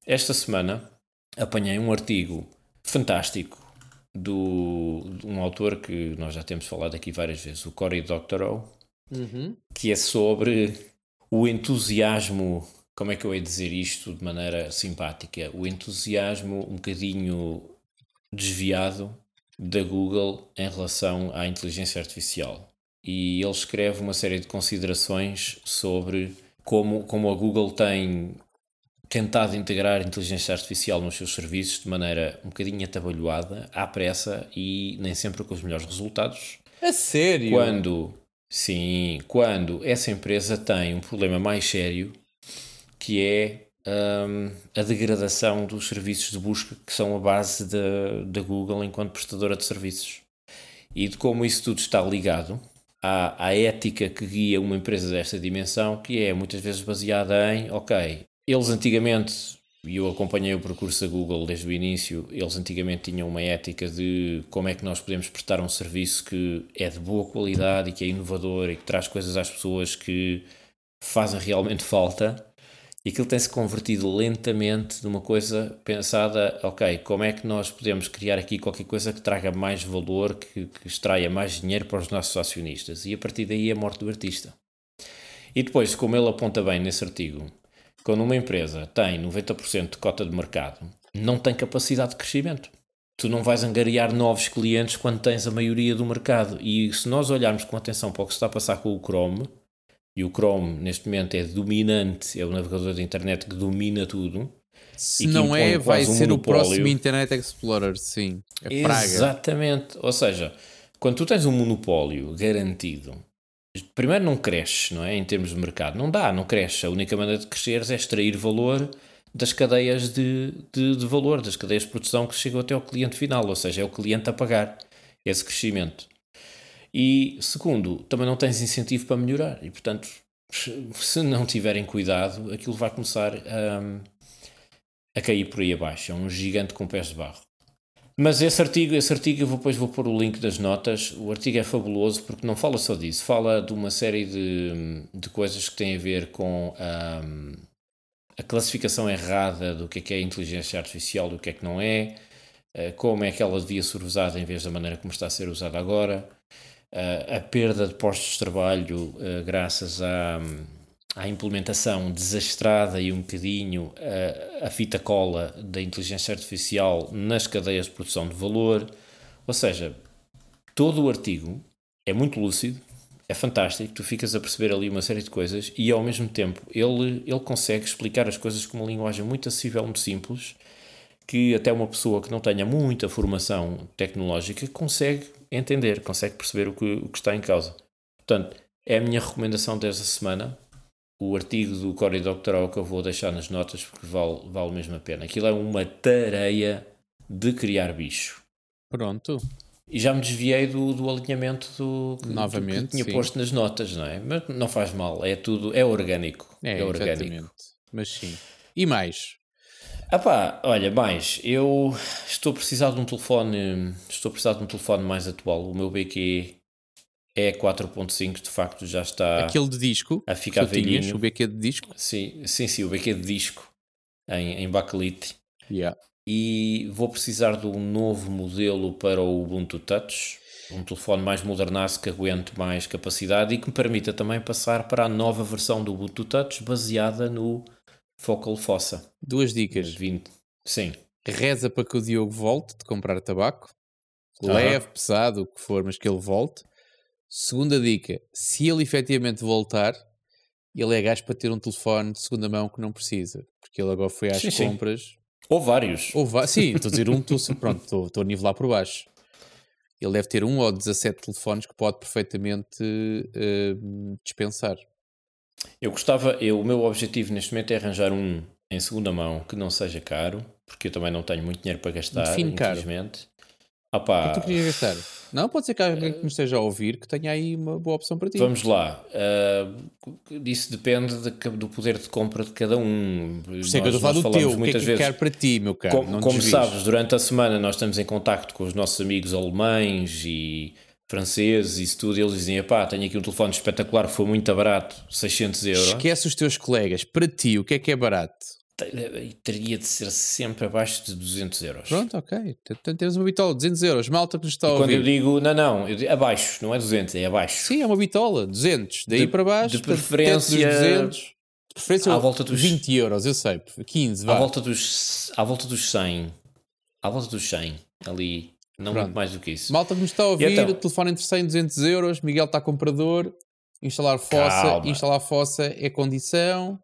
Esta semana apanhei um artigo fantástico do, de um autor que nós já temos falado aqui várias vezes, o Cory Doctorow, Uhum. que é sobre o entusiasmo, como é que eu ia dizer isto de maneira simpática? O entusiasmo um bocadinho desviado da Google em relação à inteligência artificial. E ele escreve uma série de considerações sobre como, como a Google tem tentado integrar inteligência artificial nos seus serviços de maneira um bocadinho atabalhoada, à pressa e nem sempre com os melhores resultados. A sério? Quando, sim, quando essa empresa tem um problema mais sério que é um, a degradação dos serviços de busca que são a base da, da Google enquanto prestadora de serviços. E de como isso tudo está ligado à, à ética que guia uma empresa desta dimensão, que é muitas vezes baseada em, ok, eles antigamente, e eu acompanhei o percurso da Google desde o início, eles antigamente tinham uma ética de como é que nós podemos prestar um serviço que é de boa qualidade e que é inovador e que traz coisas às pessoas que fazem realmente falta. E aquilo tem-se convertido lentamente numa coisa pensada, ok, como é que nós podemos criar aqui qualquer coisa que traga mais valor, que, que extraia mais dinheiro para os nossos acionistas. E a partir daí a morte do artista. E depois, como ele aponta bem nesse artigo, quando uma empresa tem 90% de cota de mercado, não tem capacidade de crescimento. Tu não vais angariar novos clientes quando tens a maioria do mercado. E se nós olharmos com atenção para o que se está a passar com o Chrome, e o Chrome neste momento é dominante, é o navegador da internet que domina tudo. Se não é, vai um ser monopólio. o próximo Internet Explorer, sim. É Exatamente. Ou seja, quando tu tens um monopólio garantido primeiro não cresce, não é? Em termos de mercado. Não dá, não cresce. A única maneira de crescer é extrair valor das cadeias de, de, de, valor, das cadeias de produção que chegam até ao cliente final, ou seja, é o cliente a pagar esse crescimento. E segundo, também não tens incentivo para melhorar e, portanto, se não tiverem cuidado, aquilo vai começar a, a cair por aí abaixo. É um gigante com pés de barro. Mas esse artigo, esse artigo eu vou, depois vou pôr o link das notas. O artigo é fabuloso porque não fala só disso, fala de uma série de, de coisas que têm a ver com a, a classificação errada do que é que é inteligência artificial, do que é que não é, eh, como é que ela devia ser usada em vez da maneira como está a ser usada agora, eh, a perda de postos de trabalho eh, graças a à implementação desastrada e um bocadinho a, a fita cola da inteligência artificial nas cadeias de produção de valor. Ou seja, todo o artigo é muito lúcido, é fantástico, tu ficas a perceber ali uma série de coisas e ao mesmo tempo ele, ele consegue explicar as coisas com uma linguagem muito acessível, muito simples, que até uma pessoa que não tenha muita formação tecnológica consegue entender, consegue perceber o que, o que está em causa. Portanto, é a minha recomendação desta semana o artigo do Cory Doctorow que eu vou deixar nas notas porque vale, vale mesmo a pena. Aquilo é uma tareia de criar bicho. Pronto. E já me desviei do, do alinhamento do, Novamente, do que tinha sim. posto nas notas, não é? Mas não faz mal, é tudo, é orgânico. É, é orgânico. Exatamente. Mas sim. E mais? Ah pá, olha, mais, eu estou a precisar de um telefone, estou a precisar de um telefone mais atual. O meu BQ é 4.5, de facto já está Aquele de disco, a ficar velhinho. Tinhas, o BQ de disco? Sim, sim, sim, o BQ de disco em, em bakelite. Yeah. E vou precisar de um novo modelo para o Ubuntu Touch, um telefone mais modernaço que aguente mais capacidade e que me permita também passar para a nova versão do Ubuntu Touch baseada no Focal Fossa. Duas dicas. 20. Sim. Reza para que o Diogo volte de comprar tabaco. Leve, pesado, o que for, mas que ele volte. Segunda dica: se ele efetivamente voltar, ele é gajo para ter um telefone de segunda mão que não precisa, porque ele agora foi às Sim, sim. compras. Ou vários. Ou Sim, estou a dizer um, estou, pronto, estou, estou a nivelar por baixo. Ele deve ter um ou 17 telefones que pode perfeitamente eh, dispensar. Eu gostava, eu, o meu objetivo neste momento é arranjar um em segunda mão que não seja caro, porque eu também não tenho muito dinheiro para gastar, Define caro. Infelizmente. O que Opa, tu querias gastar? Não, pode ser que alguém que nos esteja a ouvir que tenha aí uma boa opção para ti. vamos lá. Uh, isso depende de que- do poder de compra de cada um. Por isso é que eu estou a falar do teu. O que é que eu quero para ti, meu caro? Como, não como desvies. sabes, durante a semana nós estamos em contacto com os nossos amigos alemães e franceses e isso tudo. Eles dizem: pá, tenho aqui um telefone espetacular, foi muito barato, 600 euros. Esquece os teus colegas. Para ti, o que é que é barato? Te- Teria de ser sempre abaixo de 200 euros. Pronto, ok. Temos uma bitola, 200 euros. Malta que nos está a Quando eu ouvir. digo, não, não, eu digo abaixo, não é 200, é abaixo. Sim, é uma bitola, 200. Daí De- para baixo, de preferência- dos 200. De preferência, À volta dos- 20 euros, eu sei. 15, À vá. volta, dos, à volta dos 100. À volta dos 100. Ali. Não Pronto. muito mais do que isso. Malta que nos está a ouvir, então? o telefone entre 100 e 200 euros. Miguel está comprador. Instalar fossa. Calma. Instalar fossa é condição.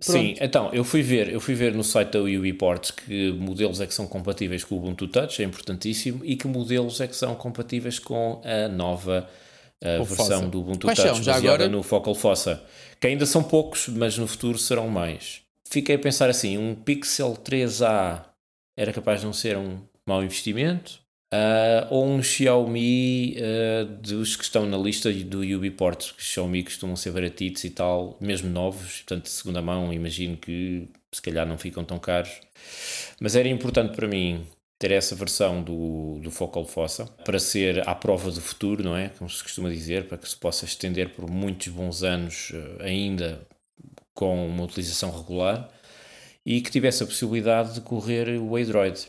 Sim, então, eu fui ver, eu fui ver no site da Ubiports que modelos é que são compatíveis com o Ubuntu Touch, é importantíssimo, e que modelos é que são compatíveis com a nova a versão do Ubuntu Quais Touch são, baseada agora? no Focal Fossa, que ainda são poucos, mas no futuro serão mais. Fiquei a pensar assim, um Pixel 3a era capaz de não ser um mau investimento, ah, ou um Xiaomi ah, dos que estão na lista do Ubiports, que Xiaomi costumam ser baratitos e tal, mesmo novos, portanto de segunda mão, imagino que se calhar não ficam tão caros. Mas era importante para mim ter essa versão do, do Focal Fossa para ser à prova do futuro, não é? Como se costuma dizer, para que se possa estender por muitos bons anos eh, ainda com uma utilização regular e que tivesse a possibilidade de correr o Android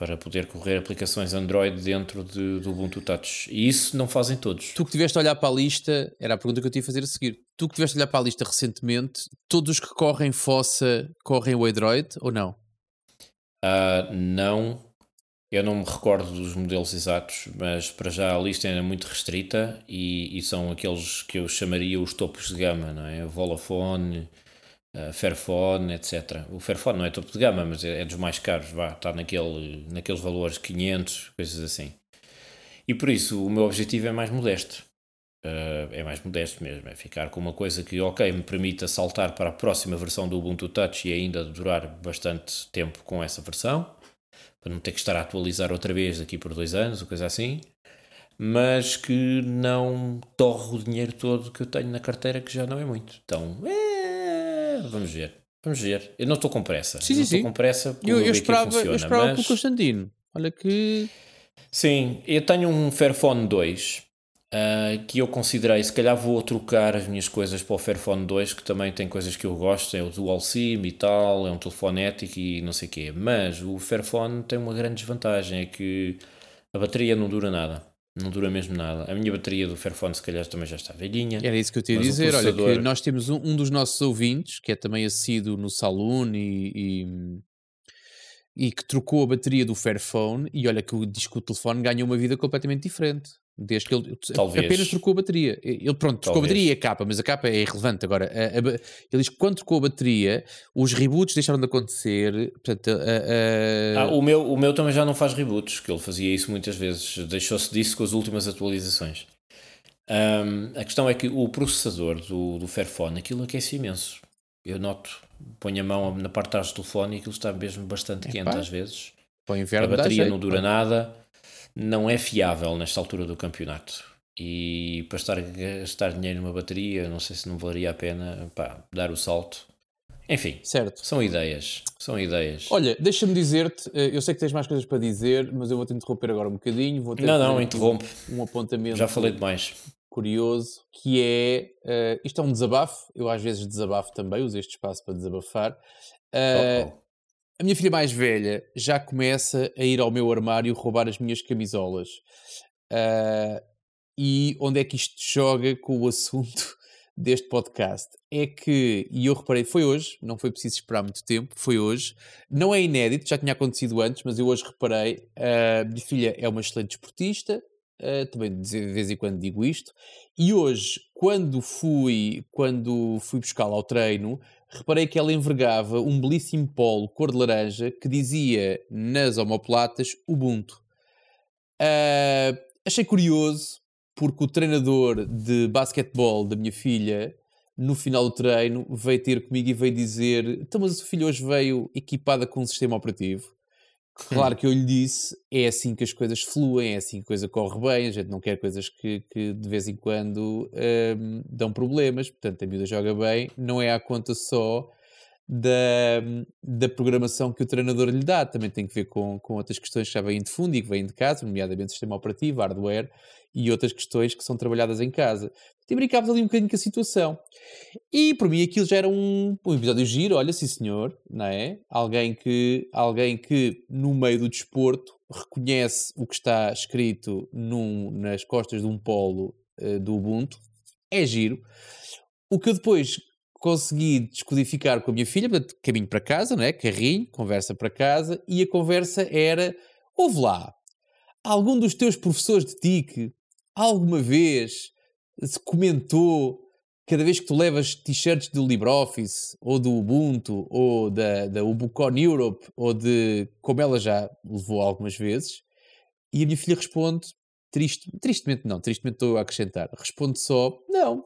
para poder correr aplicações Android dentro de, do Ubuntu Touch. E isso não fazem todos. Tu que tiveste a olhar para a lista, era a pergunta que eu te ia fazer a seguir. Tu que tiveste a olhar para a lista recentemente, todos os que correm Fossa correm o Android ou não? Ah, não, eu não me recordo dos modelos exatos, mas para já a lista é muito restrita e, e são aqueles que eu chamaria os topos de gama, não é? Volafone, uh, Fairphone, etc. O Fairphone não é topo de gama, mas é, é dos mais caros, vá, está naquele, naqueles valores 500, coisas assim. E por isso o meu objetivo é mais modesto. Uh, é mais modesto mesmo, é ficar com uma coisa que, ok, me permita saltar para a próxima versão do Ubuntu Touch e ainda durar bastante tempo com essa versão, para não ter que estar a atualizar outra vez daqui por dois anos, ou coisa assim, mas que não torre o dinheiro todo que eu tenho na carteira, que já não é muito. Então, é, vamos ver. Vamos ver. Eu não estou com pressa. Sim, não estou com pressa. Eu, eu esperava, funciona, eu esperava mas... pelo Constantino. Olha que. Sim, eu tenho um Fairphone 2 uh, que eu considerei, se calhar vou trocar as minhas coisas para o Fairphone 2, que também tem coisas que eu gosto, é o Dual SIM e tal, é um telefone ético e não sei o quê. Mas o Fairphone tem uma grande desvantagem, é que a bateria não dura nada. Não dura mesmo nada. A minha bateria do Fairphone se calhar também já está velhinha. Era isso que eu te ia dizer. Olha, que processador- nós temos um, um dos nossos ouvintes, que é também assíduo no Saloon e, e, e que trocou a bateria do Fairphone. E olha que o, diz que o telefone ganhou uma vida completamente diferente. Desde que ele Talvez. apenas trocou a bateria. Ele, pronto, trocou a bateria e a capa, mas a capa é irrelevante. Agora, a- a ele diz que quando trocou a bateria, os reboots deixaram de acontecer. Portanto, a- Ah, o, meu, o meu também já não faz reboots, que ele fazia isso muitas vezes, deixou-se disso com as últimas atualizações. Ahm, a questão é que o processador do, do Fairphone, aquilo aquece imenso. Eu noto, ponho a mão na parte de trás do telefone e aquilo está mesmo bastante quente às vezes. o A bateria não dura nada, não é fiável nesta altura do campeonato. E para estar a gastar dinheiro numa bateria, não sei se não valeria a pena pá, dar o salto. Enfim, Certo. são ideias, são ideias. Olha, deixa-me dizer-te, eh, eu sei que tens mais coisas para dizer, mas eu vou-te interromper agora um bocadinho. Vou ter não, não, interrompe. Um apontamento Já falei demais. curioso, que é, eh, isto é um desabafo, eu às vezes desabafo também, uso este espaço para desabafar. Eh, Oh, oh. A minha filha mais velha já começa a ir ao meu armário roubar as minhas camisolas. Ah, e onde é que isto joga com o assunto deste podcast? É que, e eu reparei, foi hoje, não foi preciso esperar muito tempo, foi hoje. Não é inédito, já tinha acontecido antes, mas eu hoje reparei. A minha filha é uma excelente esportista, ah, também de vez em quando digo isto. E hoje, quando fui, quando fui buscá-la ao treino, reparei que ela envergava um belíssimo polo cor de laranja que dizia nas omoplatas Ubuntu. Ah, achei curioso porque o treinador de basquetebol da minha filha, no final do treino, veio ter comigo e veio dizer: Então, mas sua filha hoje veio equipada com um sistema operativo. Claro que eu lhe disse, é assim que as coisas fluem, é assim que a coisa corre bem, a gente não quer coisas que, que de vez em quando hum, dão problemas, portanto a miúda joga bem, não é à conta só da, da programação que o treinador lhe dá, também tem que ver com, com outras questões que já vêm de fundo e que vêm de casa, nomeadamente sistema operativo, hardware e outras questões que são trabalhadas em casa. E brincámos ali um bocadinho com a situação. E para mim aquilo já era um, um episódio giro, olha, sim senhor, não é? Alguém que, alguém que no meio do desporto reconhece o que está escrito num, nas costas de um polo eh, do Ubuntu, é giro. O que eu depois consegui descodificar com a minha filha, portanto, caminho para casa, não é? Carrinho, conversa para casa, e a conversa era: ouve lá, algum dos teus professores de TIC alguma vez se comentou cada vez que tu levas t-shirts do LibreOffice, ou do Ubuntu, ou da, da Ubucon Europe, ou de como ela já levou algumas vezes, e a minha filha responde, triste, tristemente não, tristemente estou a acrescentar, responde só, não,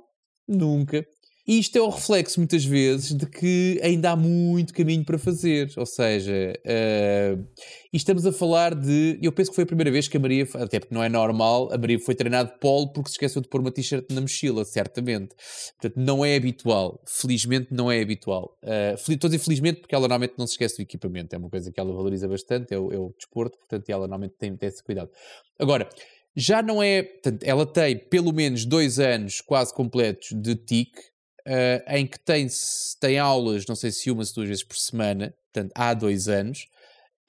nunca. E isto é o reflexo, muitas vezes, de que ainda há muito caminho para fazer. Ou seja, uh, estamos a falar de. Eu penso que foi a primeira vez que a Maria, até porque não é normal, a Maria foi treinar de polo porque se esqueceu de pôr uma t-shirt na mochila, certamente. Portanto, não é habitual. Felizmente, não é habitual. Uh, estou a dizer felizmente porque ela normalmente não se esquece do equipamento. É uma coisa que ela valoriza bastante, é o, é o desporto, portanto, ela normalmente tem, tem esse cuidado. Agora, já não é. Portanto, ela tem pelo menos dois anos quase completos de TIC uh, em que tem, tem aulas, não sei se uma, se duas vezes por semana, portanto, há dois anos.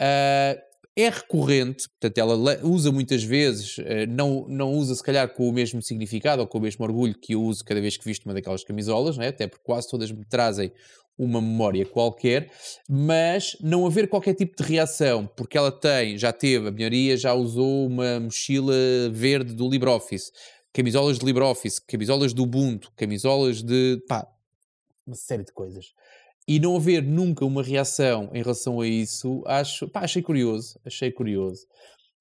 Uh, é recorrente, portanto, ela usa muitas vezes, uh, não, não usa se calhar com o mesmo significado ou com o mesmo orgulho que eu uso cada vez que visto uma daquelas camisolas, né? até porque quase todas me trazem uma memória qualquer, mas não haver qualquer tipo de reação, porque ela tem, já teve, a melhoria já usou uma mochila verde do LibreOffice, camisolas de LibreOffice, camisolas do Ubuntu, camisolas de. pá, uma série de coisas. E não haver nunca uma reação em relação a isso, acho, pá, achei curioso, achei curioso.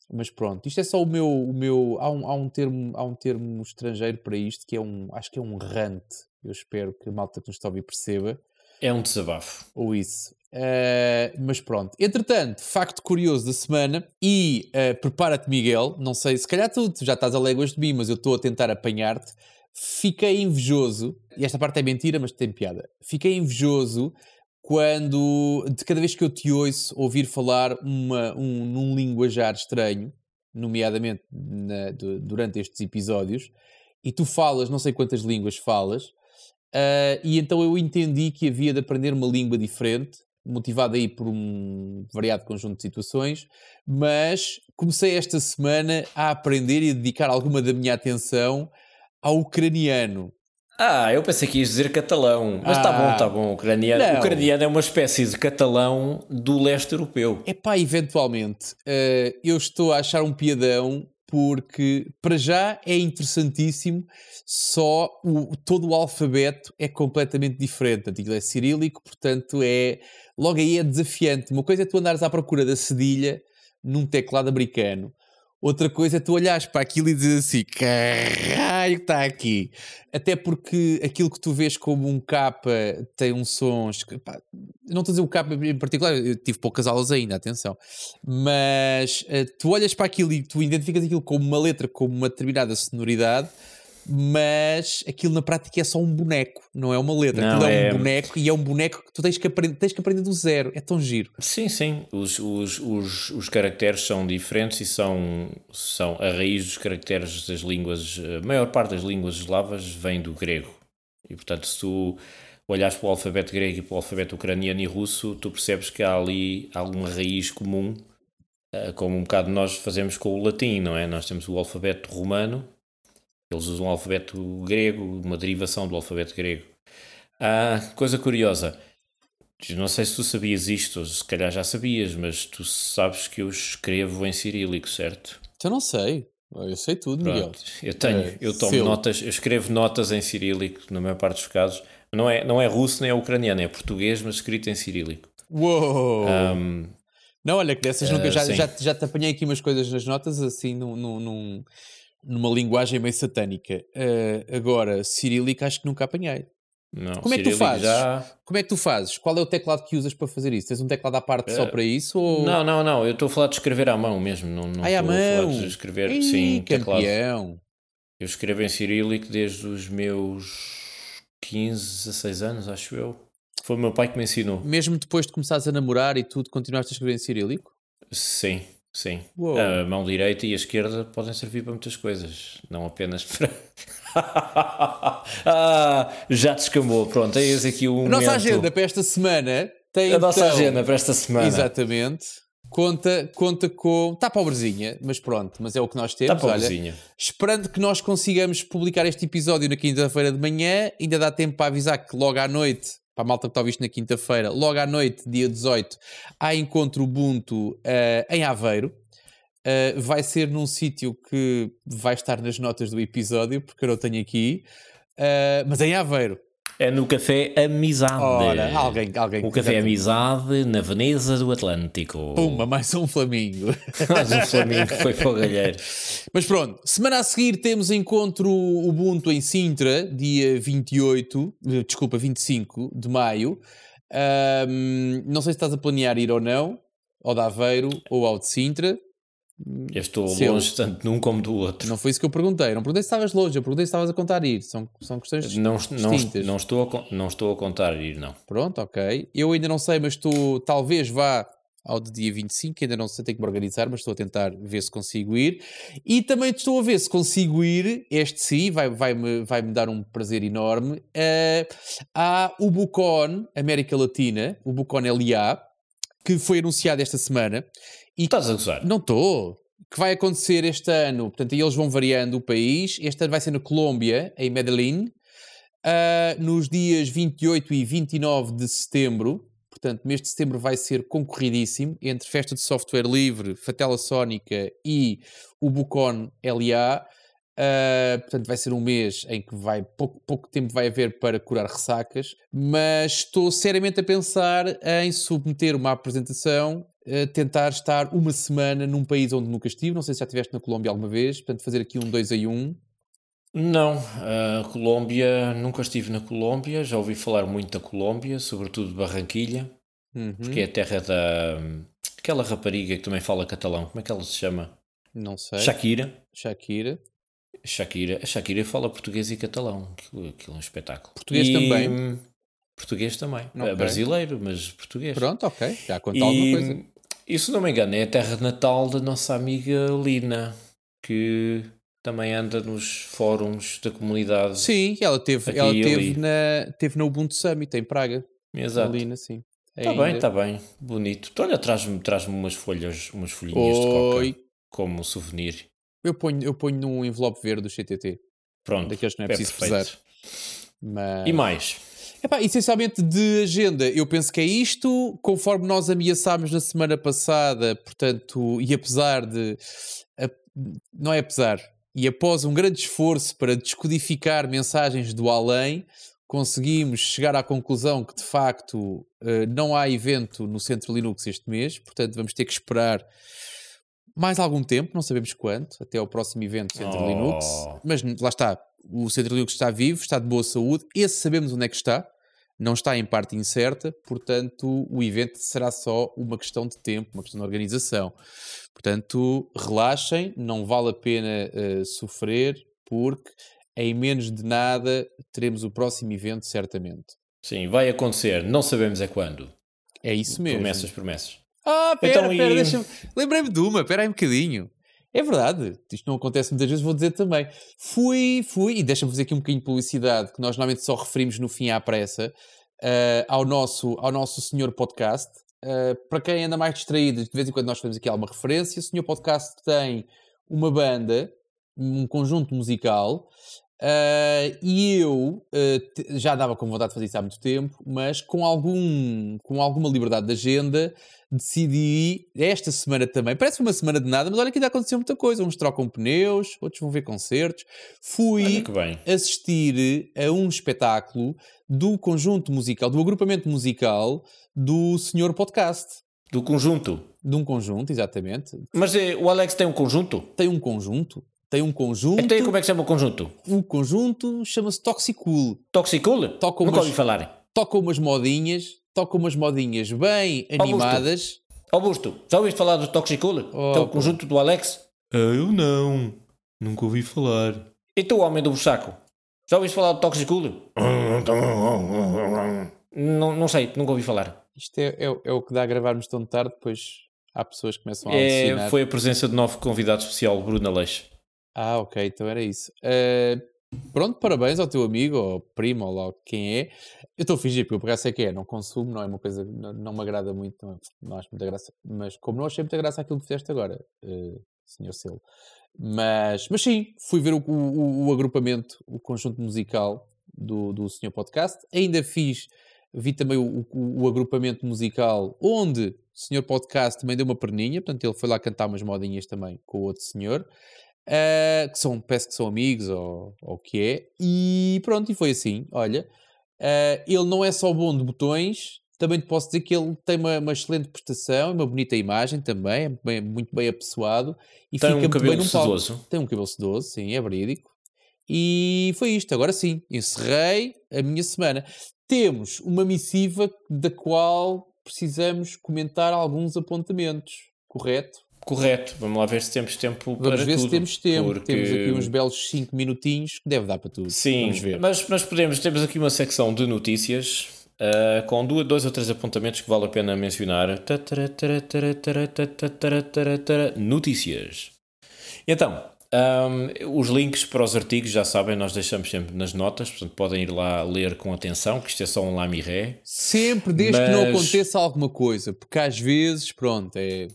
Mas pronto, isto é só o meu, o meu há, um, há, um termo, há um termo estrangeiro para isto que é um, acho que é um rant. Eu espero que a malta que nos está a ouvir perceba. É um desabafo. Ou isso. Uh, mas pronto. Entretanto, facto curioso da semana e uh, prepara-te, Miguel. Não sei, se calhar tu, tu já estás a léguas de mim, mas eu estou a tentar apanhar-te. Fiquei invejoso, e esta parte é mentira, mas tem piada. Fiquei invejoso quando, de cada vez que eu te ouço ouvir falar uma, um, num linguajar estranho, nomeadamente na, durante estes episódios, e tu falas, não sei quantas línguas falas, uh, e então eu entendi que havia de aprender uma língua diferente motivado aí por um variado conjunto de situações, mas comecei esta semana a aprender e a dedicar alguma da minha atenção ao ucraniano. Ah, eu pensei que ias dizer catalão, mas está ah, bom, está bom. Ucraniano, não. ucraniano é uma espécie de catalão do leste europeu. É pá, eventualmente. Uh, eu estou a achar um piadão porque para já é interessantíssimo, só o, todo o alfabeto é completamente diferente. Aquilo é cirílico, portanto é logo aí é desafiante. Uma coisa é tu andares à procura da cedilha num teclado americano. Outra coisa é tu olhares para aquilo e dizer assim, caralho, está aqui. Até porque aquilo que tu vês como um capa tem um sons. Pá, não estou a dizer o capa em particular, eu tive poucas aulas ainda, atenção. Mas uh, tu olhas para aquilo e tu identificas aquilo como uma letra, como uma determinada sonoridade mas aquilo na prática é só um boneco, não é uma letra. Não, aquilo é... é... um boneco e é um boneco que tu tens que aprender, tens que aprender do zero. É tão giro. Sim, sim. Os, os, os, os caracteres são diferentes e são, são a raiz dos caracteres das línguas. A maior parte das línguas eslavas vem do grego. E portanto, se tu olhares para o alfabeto grego e para o alfabeto ucraniano e russo, tu percebes que há ali alguma raiz comum, eh, como um bocado nós fazemos com o latim, não é? Nós temos o alfabeto romano eles usam o alfabeto grego, uma derivação do alfabeto grego. Ah, coisa curiosa. Não sei se tu sabias isto, se calhar já sabias, mas tu sabes que eu escrevo em cirílico, certo? Eu não sei. Eu sei tudo, Pronto. Miguel. Eu tenho, é, eu tomo notas, eu escrevo notas em cirílico, na maior parte dos casos. Não é, não é russo nem é ucraniano, é português, mas escrito em cirílico. Uou! Um, não, olha, que dessas uh, nunca. Já, já, já te apanhei aqui umas coisas nas notas, assim, num, num, num numa linguagem meio satânica. Uh, agora, cirílica acho que nunca apanhei. Não, Como é que tu fazes? Já... Como é que tu fazes? Qual é o teclado que usas para fazer isso? Tens um teclado à parte só eh, para isso? Ou... Não, não, não. Eu estou a falar de escrever à mão mesmo. Não, não Ai, à mão? De escrever, Ei, sim, campeão. teclado. Eu escrevo em cirílico desde os meus 15, 16 anos, acho eu. Foi o meu pai que me ensinou. Mesmo depois de começares a namorar e tudo, continuaste a escrever em cirílico? Sim. Sim. Uou. A mão direita e a esquerda podem servir para muitas coisas, não apenas para. ah, já descambou. Pronto, eis aqui o. A nossa agenda para esta semana tem. A então... nossa agenda para esta semana. Exatamente. Conta, conta com. Está pobrezinha, mas pronto, mas é o que nós temos. Está pobrezinha. Olha, esperando que nós consigamos publicar este episódio na quinta-feira de manhã, ainda dá tempo para avisar que logo à noite para a malta que está visto na quinta-feira, logo à noite, dia 18, há encontro Ubuntu uh, em Aveiro. Uh, vai ser num sítio que vai estar nas notas do episódio, porque eu não tenho aqui. Uh, mas em Aveiro. É no Café Amizade. Ora, alguém, alguém. O Café Amizade na Veneza do Atlântico. Pumba, mais um Flamingo. mais um Flamingo foi para o galheiro. Mas pronto, semana a seguir temos encontro Ubuntu em Sintra, dia 28, eh, desculpa, 25 de maio. Um, não sei se estás a planear ir ou não, ao de Aveiro ou ao de Sintra. Eu estou longe tanto de um como do outro. Não foi isso que eu perguntei. Não perguntei se estavas longe, eu perguntei se estavas a contar ir. São, são questões não, distintas. Não, não, estou a, não estou a contar ir, não. Pronto, ok. Eu ainda não sei, mas estou. Talvez vá ao de dia 25, ainda não sei, tenho que me organizar, mas estou a tentar ver se consigo ir. E também estou a ver se consigo ir, este sim, vai-me vai -me, vai -me dar um prazer enorme, uh, há o Bucon América Latina, o Bucon LA, que foi anunciado esta semana. E Estás a gozar? Não estou. Que vai acontecer este ano, portanto, eles vão variando o país. Este ano vai ser na Colômbia, em Medellín, uh, nos dias 28 e 29 de setembro. Portanto, mês de setembro vai ser concorridíssimo entre Festa de Software Livre, Fatela Sónica e o Bucon LA. Uh, portanto, vai ser um mês em que vai pouco, pouco tempo vai haver para curar ressacas, mas estou seriamente a pensar em submeter uma apresentação, uh, tentar estar uma semana num país onde nunca estive. Não sei se já estiveste na Colômbia alguma vez, portanto, fazer aqui um 2 em 1. Um. Não, a Colômbia, nunca estive na Colômbia, já ouvi falar muito da Colômbia, sobretudo de Barranquilha, uhum. porque é a terra da. aquela rapariga que também fala catalão, como é que ela se chama? Não sei. Shakira. Shakira. Shakira, a Shakira fala português e catalão, aquilo, é um espetáculo. Português e, também? Português também. Okay. É brasileiro, mas português. Pronto, ok. Já conta e, alguma coisa. E se não me engano, é a terra natal da nossa amiga Lina, que também anda nos fóruns da comunidade. Sim, ela teve, ela teve na, teve na Ubuntu Summit em Praga. Exato. Lina, sim. Está bem, está bem. Bonito. Então, olha, traz-me traz umas folhas, umas folhinhas Oi. de coca como souvenir. Eu ponho, eu ponho num envelope verde do CTT. Pronto. Daqueles que não é, é preciso pesar. Mas... E mais? Epá, essencialmente de agenda, eu penso que é isto, conforme nós ameaçámos na semana passada, portanto, e apesar de. A, não é apesar, e após um grande esforço para descodificar mensagens do além, conseguimos chegar à conclusão que de facto eh, não há evento no Centro Linux este mês, portanto, vamos ter que esperar mais algum tempo, não sabemos quanto, até ao próximo evento Centro oh. Linux. Mas lá está, o Centro Linux está vivo, está de boa saúde, esse sabemos onde é que está, não está em parte incerta, portanto o evento será só uma questão de tempo, uma questão de organização. Portanto, relaxem, não vale a pena uh, sofrer, porque em menos de nada teremos o próximo evento, certamente. Sim, vai acontecer, não sabemos é quando. É isso mesmo. Promessas, promessas. Ah, pera, então, pera, e... deixa-me. Lembrei-me de uma, pera aí um bocadinho. É verdade, isto não acontece muitas vezes, vou dizer também. Fui, fui, e deixa-me fazer aqui um bocadinho de publicidade, que nós normalmente só referimos no fim à pressa, uh, ao, nosso, ao nosso senhor podcast. Uh, para quem anda mais distraído, de vez em quando nós fazemos aqui alguma referência, o senhor podcast tem uma banda, um conjunto musical, Uh, e eu uh, já dava com vontade de fazer isso há muito tempo, mas com, algum, com alguma liberdade de agenda, decidi esta semana também. Parece uma semana de nada, mas olha que ainda aconteceu muita coisa. Uns trocam pneus, outros vão ver concertos. Fui assistir a um espetáculo do conjunto musical, do agrupamento musical do Senhor Podcast. Do conjunto? De um conjunto, exatamente. Mas o Alex tem um conjunto? Tem um conjunto tem um conjunto. Então, como é que chama o conjunto? O conjunto chama-se Toxicool. Toxicool? Toca Nunca umas, ouvi falar. Toca umas modinhas, toca umas modinhas bem animadas. Augusto, Augusto já ouviste falar do Toxicool? Oh, que é o conjunto do Alex? Eu não. Nunca ouvi falar. E tu, homem do Bussaco? Já ouviste falar do Toxicool? não, não sei, nunca ouvi falar. Isto é, é, é o que dá a gravarmos tão tarde, depois há pessoas que começam a é, Foi a presença de novo convidado especial, Bruno Aleixo. Ah, ok, então era isso. Uh, pronto, parabéns ao teu amigo, ou primo, ou lá quem é. Eu estou a fingir, porque eu por sei que é, não consumo, não é uma coisa, não, não me agrada muito, não, não, acho muita graça. Mas como não achei muita graça aquilo que fizeste agora, uh, senhor Selo. Mas, mas sim, fui ver o, o, o, agrupamento, o conjunto musical do, do senhor podcast. Ainda fiz, vi também o, o, o agrupamento musical onde o senhor podcast também deu uma perninha, portanto ele foi lá cantar umas modinhas também com o outro senhor. Uh, que são, parece que são amigos ou, o que é, e pronto, e foi assim, olha, uh, ele não é só bom de botões, também te posso dizer que ele tem uma, uma excelente prestação, uma bonita imagem também, é bem, muito bem apessoado e tem fica um muito cabelo bem sedoso. Tem um cabelo sedoso, sim, é verídico. E foi isto, agora sim, encerrei a minha semana. Temos uma missiva da qual precisamos comentar alguns apontamentos, correto? Correto, vamos lá ver se temos tempo Vamos para ver tudo. se temos tempo. porque- Temos aqui uns belos 5 minutinhos que deve dar para tudo. Sim, Vamos ver. mas, mas podemos, temos aqui uma secção de notícias ah, com duas, dois ou três apontamentos que vale a pena mencionar. Notícias. Então, ahm, os links para os artigos, já sabem, nós deixamos sempre nas notas, portanto podem ir lá ler com atenção, que isto é só um lamiré. Sempre desde que não Mas- aconteça alguma coisa, porque às vezes, pronto, é,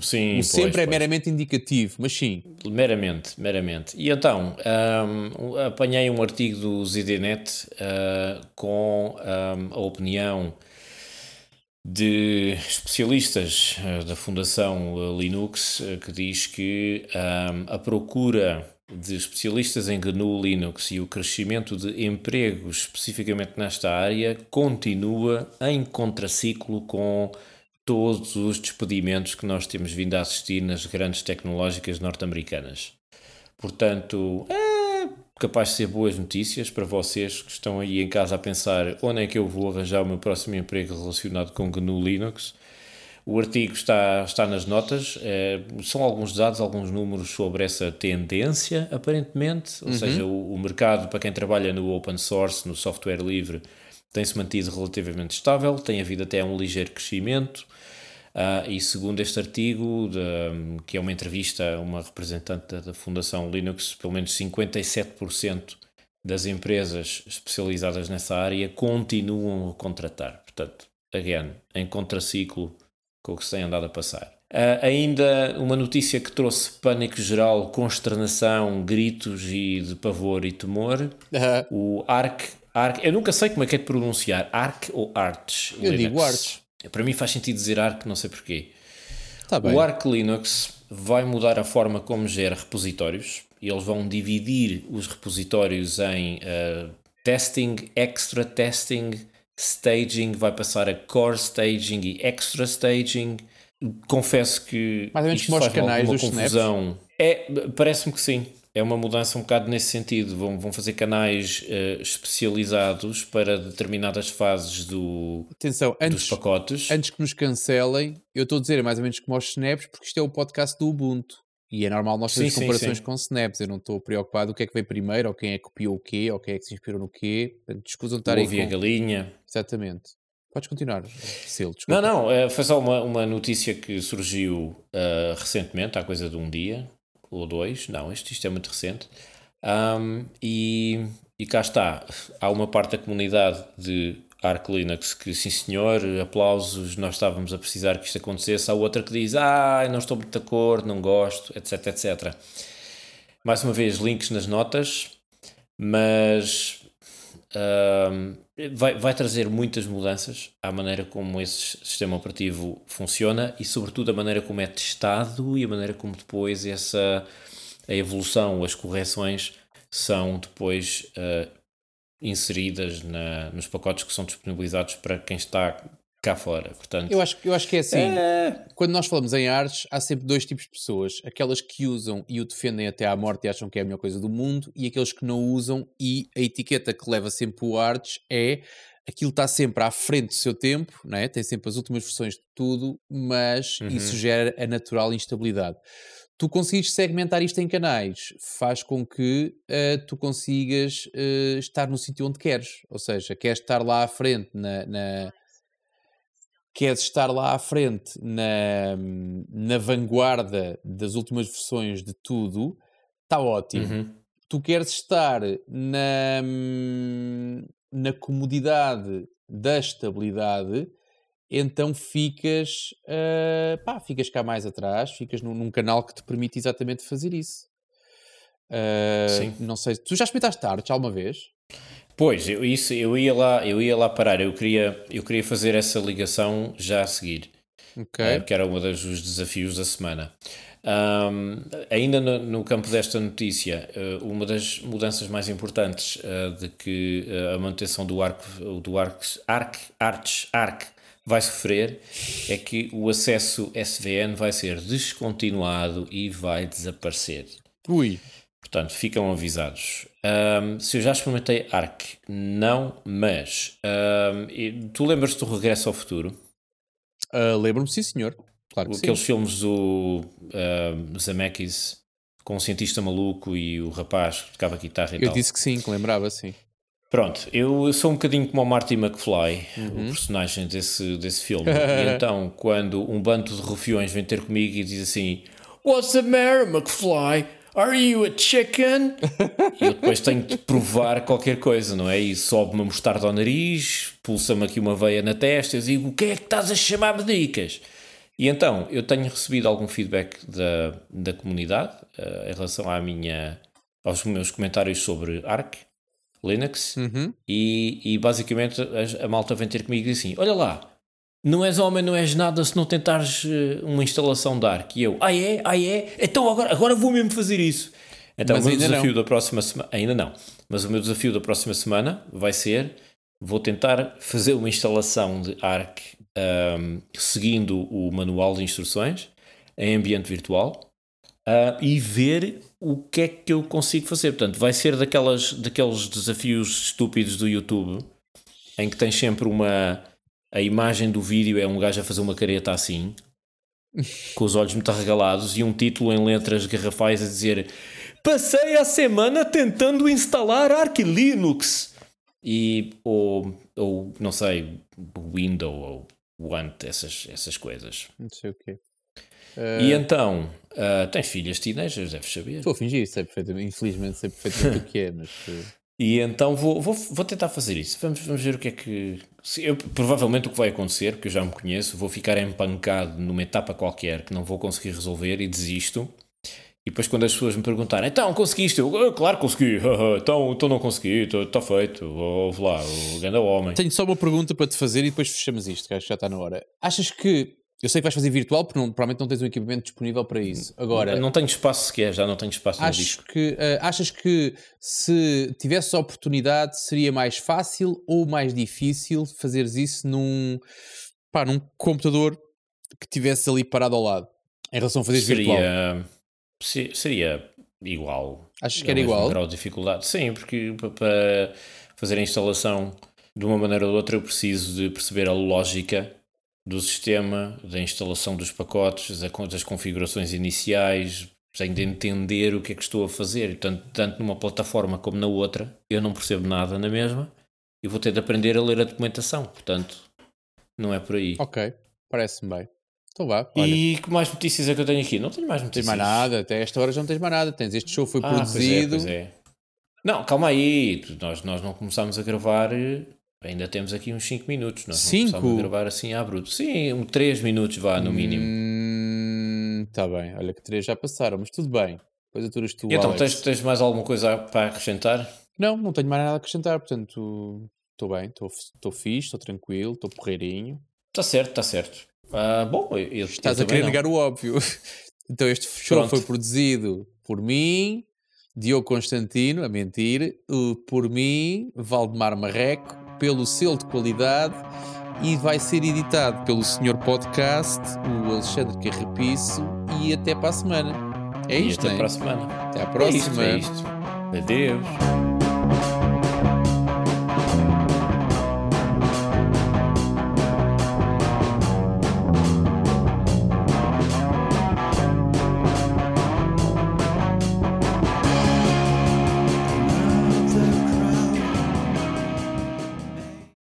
Sim, o pois, sempre é pois. meramente indicativo, mas sim. Meramente, meramente. E então, ahm, apanhei um artigo do ZDNet ah, com ahm, a opinião de especialistas ah, da Fundação ah, Linux ah, que diz que ahm, a procura de especialistas em GNU Linux e o crescimento de empregos especificamente nesta área continua em contraciclo com todos os despedimentos que nós temos vindo a assistir nas grandes tecnológicas norte-americanas. Portanto, é capaz de ser boas notícias para vocês que estão aí em casa a pensar onde é que eu vou arranjar o meu próximo emprego relacionado com GNU Linux. O artigo está, está nas notas, eh, são alguns dados, alguns números sobre essa tendência, aparentemente, ou seja, o, o mercado para quem trabalha no open source, no software livre, tem-se mantido relativamente estável, tem havido até um ligeiro crescimento. Ah, e segundo este artigo, de- que é uma entrevista a uma representante da, da Fundação Linux, pelo menos 57% das empresas especializadas nessa área continuam a contratar. Portanto, again, em contraciclo com o que se tem andado a passar. Ah, ainda uma notícia que trouxe pânico geral, consternação, gritos e de pavor e temor. Ah, O ARC, ARC eu nunca sei como é que é de pronunciar, ARC ou ARCH? Eu Linux. digo Arch. Para mim faz sentido dizer ARC, não sei porquê. Bem. O Arc Linux vai mudar a forma como gera repositórios. Eles vão dividir os repositórios em eh, testing, extra testing, staging, vai passar a core staging e extra staging. Confesso que Mais ou menos isto faz-me canais alguma confusão. É, parece-me que sim. É uma mudança um bocado nesse sentido. Vão, vão fazer canais eh, especializados para determinadas fases do, Atenção, dos antes, pacotes. antes que nos cancelem, eu estou a dizer mais ou menos como aos snaps, porque isto é o podcast do Ubuntu. E é normal nós fazermos Sim, sim, comparações sim. com snaps. Eu não estou preocupado o que é que veio primeiro, ou quem é que copiou o quê, ou quem é que se inspirou no quê. Portanto, escusam de estar Ouvi a com... galinha. Exatamente. Podes continuar, Sil, desculpa. Não, não, eh, foi só uma, uma notícia que surgiu eh, recentemente, há coisa de um dia ou dois. Não, isto, isto é muito recente. Ahm, e, e cá está. Há uma parte da comunidade de Arc Linux que, sim senhor, aplausos, nós estávamos a precisar que isto acontecesse. Há outra que diz, ah, não estou muito de acordo, não gosto, etc, etc. Mais uma vez, links nas notas, mas ahm, vai, vai trazer muitas mudanças à maneira como esse sistema operativo funciona e, sobretudo, a maneira como é testado e a maneira como depois essa a evolução, as correções são depois ah, inseridas na, nos pacotes que são disponibilizados para quem está cá fora. Portanto, Eu acho, eu acho que é assim. é, Quando nós falamos em artes, há sempre dois tipos de pessoas. Aquelas que usam e o defendem até à morte e acham que é a melhor coisa do mundo, e aqueles que não usam e a etiqueta que leva sempre o artes é aquilo está sempre à frente do seu tempo, não é? tem sempre as últimas versões de tudo, mas Uhum. isso gera a natural instabilidade. Tu conseguires segmentar isto em canais, faz com que eh, tu consigas eh, estar no sítio onde queres. Ou seja, queres estar lá à frente na- na, queres estar lá à frente na, na vanguarda das últimas versões de tudo, está ótimo. uhum. Tu queres estar na, na comodidade da estabilidade, então ficas, ah, pá, ficas cá mais atrás, ficas num, num canal que te permite exatamente fazer isso. Ah, Sim. Não sei, tu já experimentaste arte alguma vez? Pois, eu, isso, eu, ia lá, eu ia lá parar, eu queria, eu queria fazer essa ligação já a seguir. Ok. uh, que era um dos desafios da semana. Um, ainda no, no, campo desta notícia, uh, uma das mudanças mais importantes uh, de que a manutenção do ARC, do ARC, ARC, ARC, ARC vai sofrer é que o acesso SVN vai ser descontinuado e vai desaparecer. Ui. Portanto, ficam avisados. Um, se eu já experimentei ARC, não, mas um, tu lembras-te do Regresso ao Futuro? Lembro-me, sim, senhor. Claro Aqueles sim. filmes do uh, Zemeckis com o cientista maluco e o rapaz que tocava guitarra e eu tal. disse que sim, que lembrava, sim. Pronto, eu sou um bocadinho como o Marty McFly, Uhum. o personagem desse, desse filme. e então, quando um bando de rufiões vem ter comigo e diz assim: What's the matter, McFly? Are you a chicken? e eu depois tenho de provar qualquer coisa, não é? E sobe-me a mostarda ao nariz, pulsa-me aqui uma veia na testa e eu digo: O que é que estás a chamar-me dicas? E então, eu tenho recebido algum feedback da, da comunidade uh, em relação à minha, aos meus comentários sobre Arc, Linux, Uhum. e, e basicamente a, a malta vem ter comigo e diz assim: Olha lá, não és homem, não és nada se não tentares eh, uma instalação de Arc. E eu: Ah, é? Ah, é? Então agora, agora vou mesmo fazer isso. Então Mas o meu desafio não. da próxima semana, ainda não, mas o meu desafio da próxima semana vai ser: vou tentar fazer uma instalação de Arc ahm, seguindo o manual de instruções em ambiente virtual ah, e ver o que é que eu consigo fazer. Portanto, vai ser daquelas, daqueles desafios estúpidos do YouTube em que tens sempre uma. A imagem do vídeo é um gajo a fazer uma careta assim, com os olhos muito arregalados, e um título em letras garrafais a dizer: Passei a semana tentando instalar Arch Linux. E, ou, ou não sei, Windows ou Want, essas, essas coisas. Não sei o quê. E então, ah, tens filhas teenagers, deves saber. Estou a fingir, sei perfeitamente, infelizmente sei perfeitamente o que é, mas. eh, E então vou, vou, vou tentar fazer isso. Vamos, vamos ver o que é que. Eu- provavelmente o que vai acontecer, porque eu já me conheço, vou ficar empancado numa etapa qualquer que não vou conseguir resolver e desisto. E depois, quando as pessoas me perguntarem, então conseguiste? Eu, "Ah, claro que consegui, então, então não consegui, está feito, ouve lá, o grande homem. Tenho só uma pergunta para te fazer e depois fechamos isto, que acho que já está na hora. Achas que. Eu sei que vais fazer virtual, porque não- provavelmente não tens um equipamento disponível para isso. Agora, não tenho espaço sequer, já não tenho espaço no acho disco. que, eh, achas que se tivesse a oportunidade seria mais fácil ou mais difícil fazeres isso num, pá, num computador que tivesse ali parado ao lado? Em relação a fazer virtual. Seria, se- seria igual. Achas que É era igual? grau de dificuldade. Sim, porque pa- para fazer a instalação de uma maneira ou de outra eu preciso de perceber a lógica do sistema, da instalação dos pacotes, das configurações iniciais, tenho de entender o que é que estou a fazer. Tanto, tanto numa plataforma como na outra, eu não percebo nada na mesma e vou ter de aprender a ler a documentação. Portanto, não é por aí. Ok, parece-me bem. Então vá, olha. E que mais notícias é que eu tenho aqui? Não tenho mais Não notícias. tens mais nada, até esta hora já não tens mais nada. Tens este show foi Ah, pois é, produzido. pois é. Não, calma aí. Nós, nós não começámos a gravar. Ainda temos aqui uns 5 minutos. Cinco? não começámos a gravar assim à bruto. Sim, 3 minutos vá, no mínimo. Hum, tá bem, olha que três já passaram, mas tudo bem. Depois aturas tu, então, Alex. tens, tens mais alguma coisa para acrescentar? Não, não tenho mais nada a acrescentar, portanto estou bem, estou fixe, estou tranquilo, estou porreirinho. Está certo, está certo. Ah, bom, eu, Estás a querer não. negar o óbvio. então este show foi produzido por mim, Diogo Constantino, a mentir, por mim, Valdemar Marreco, pelo selo de qualidade e vai ser editado pelo Senhor Podcast, o Alexandre Carrapiço e até para a semana. É E isto, até né? para a semana. Até à É próxima. isto, é isto. Adeus.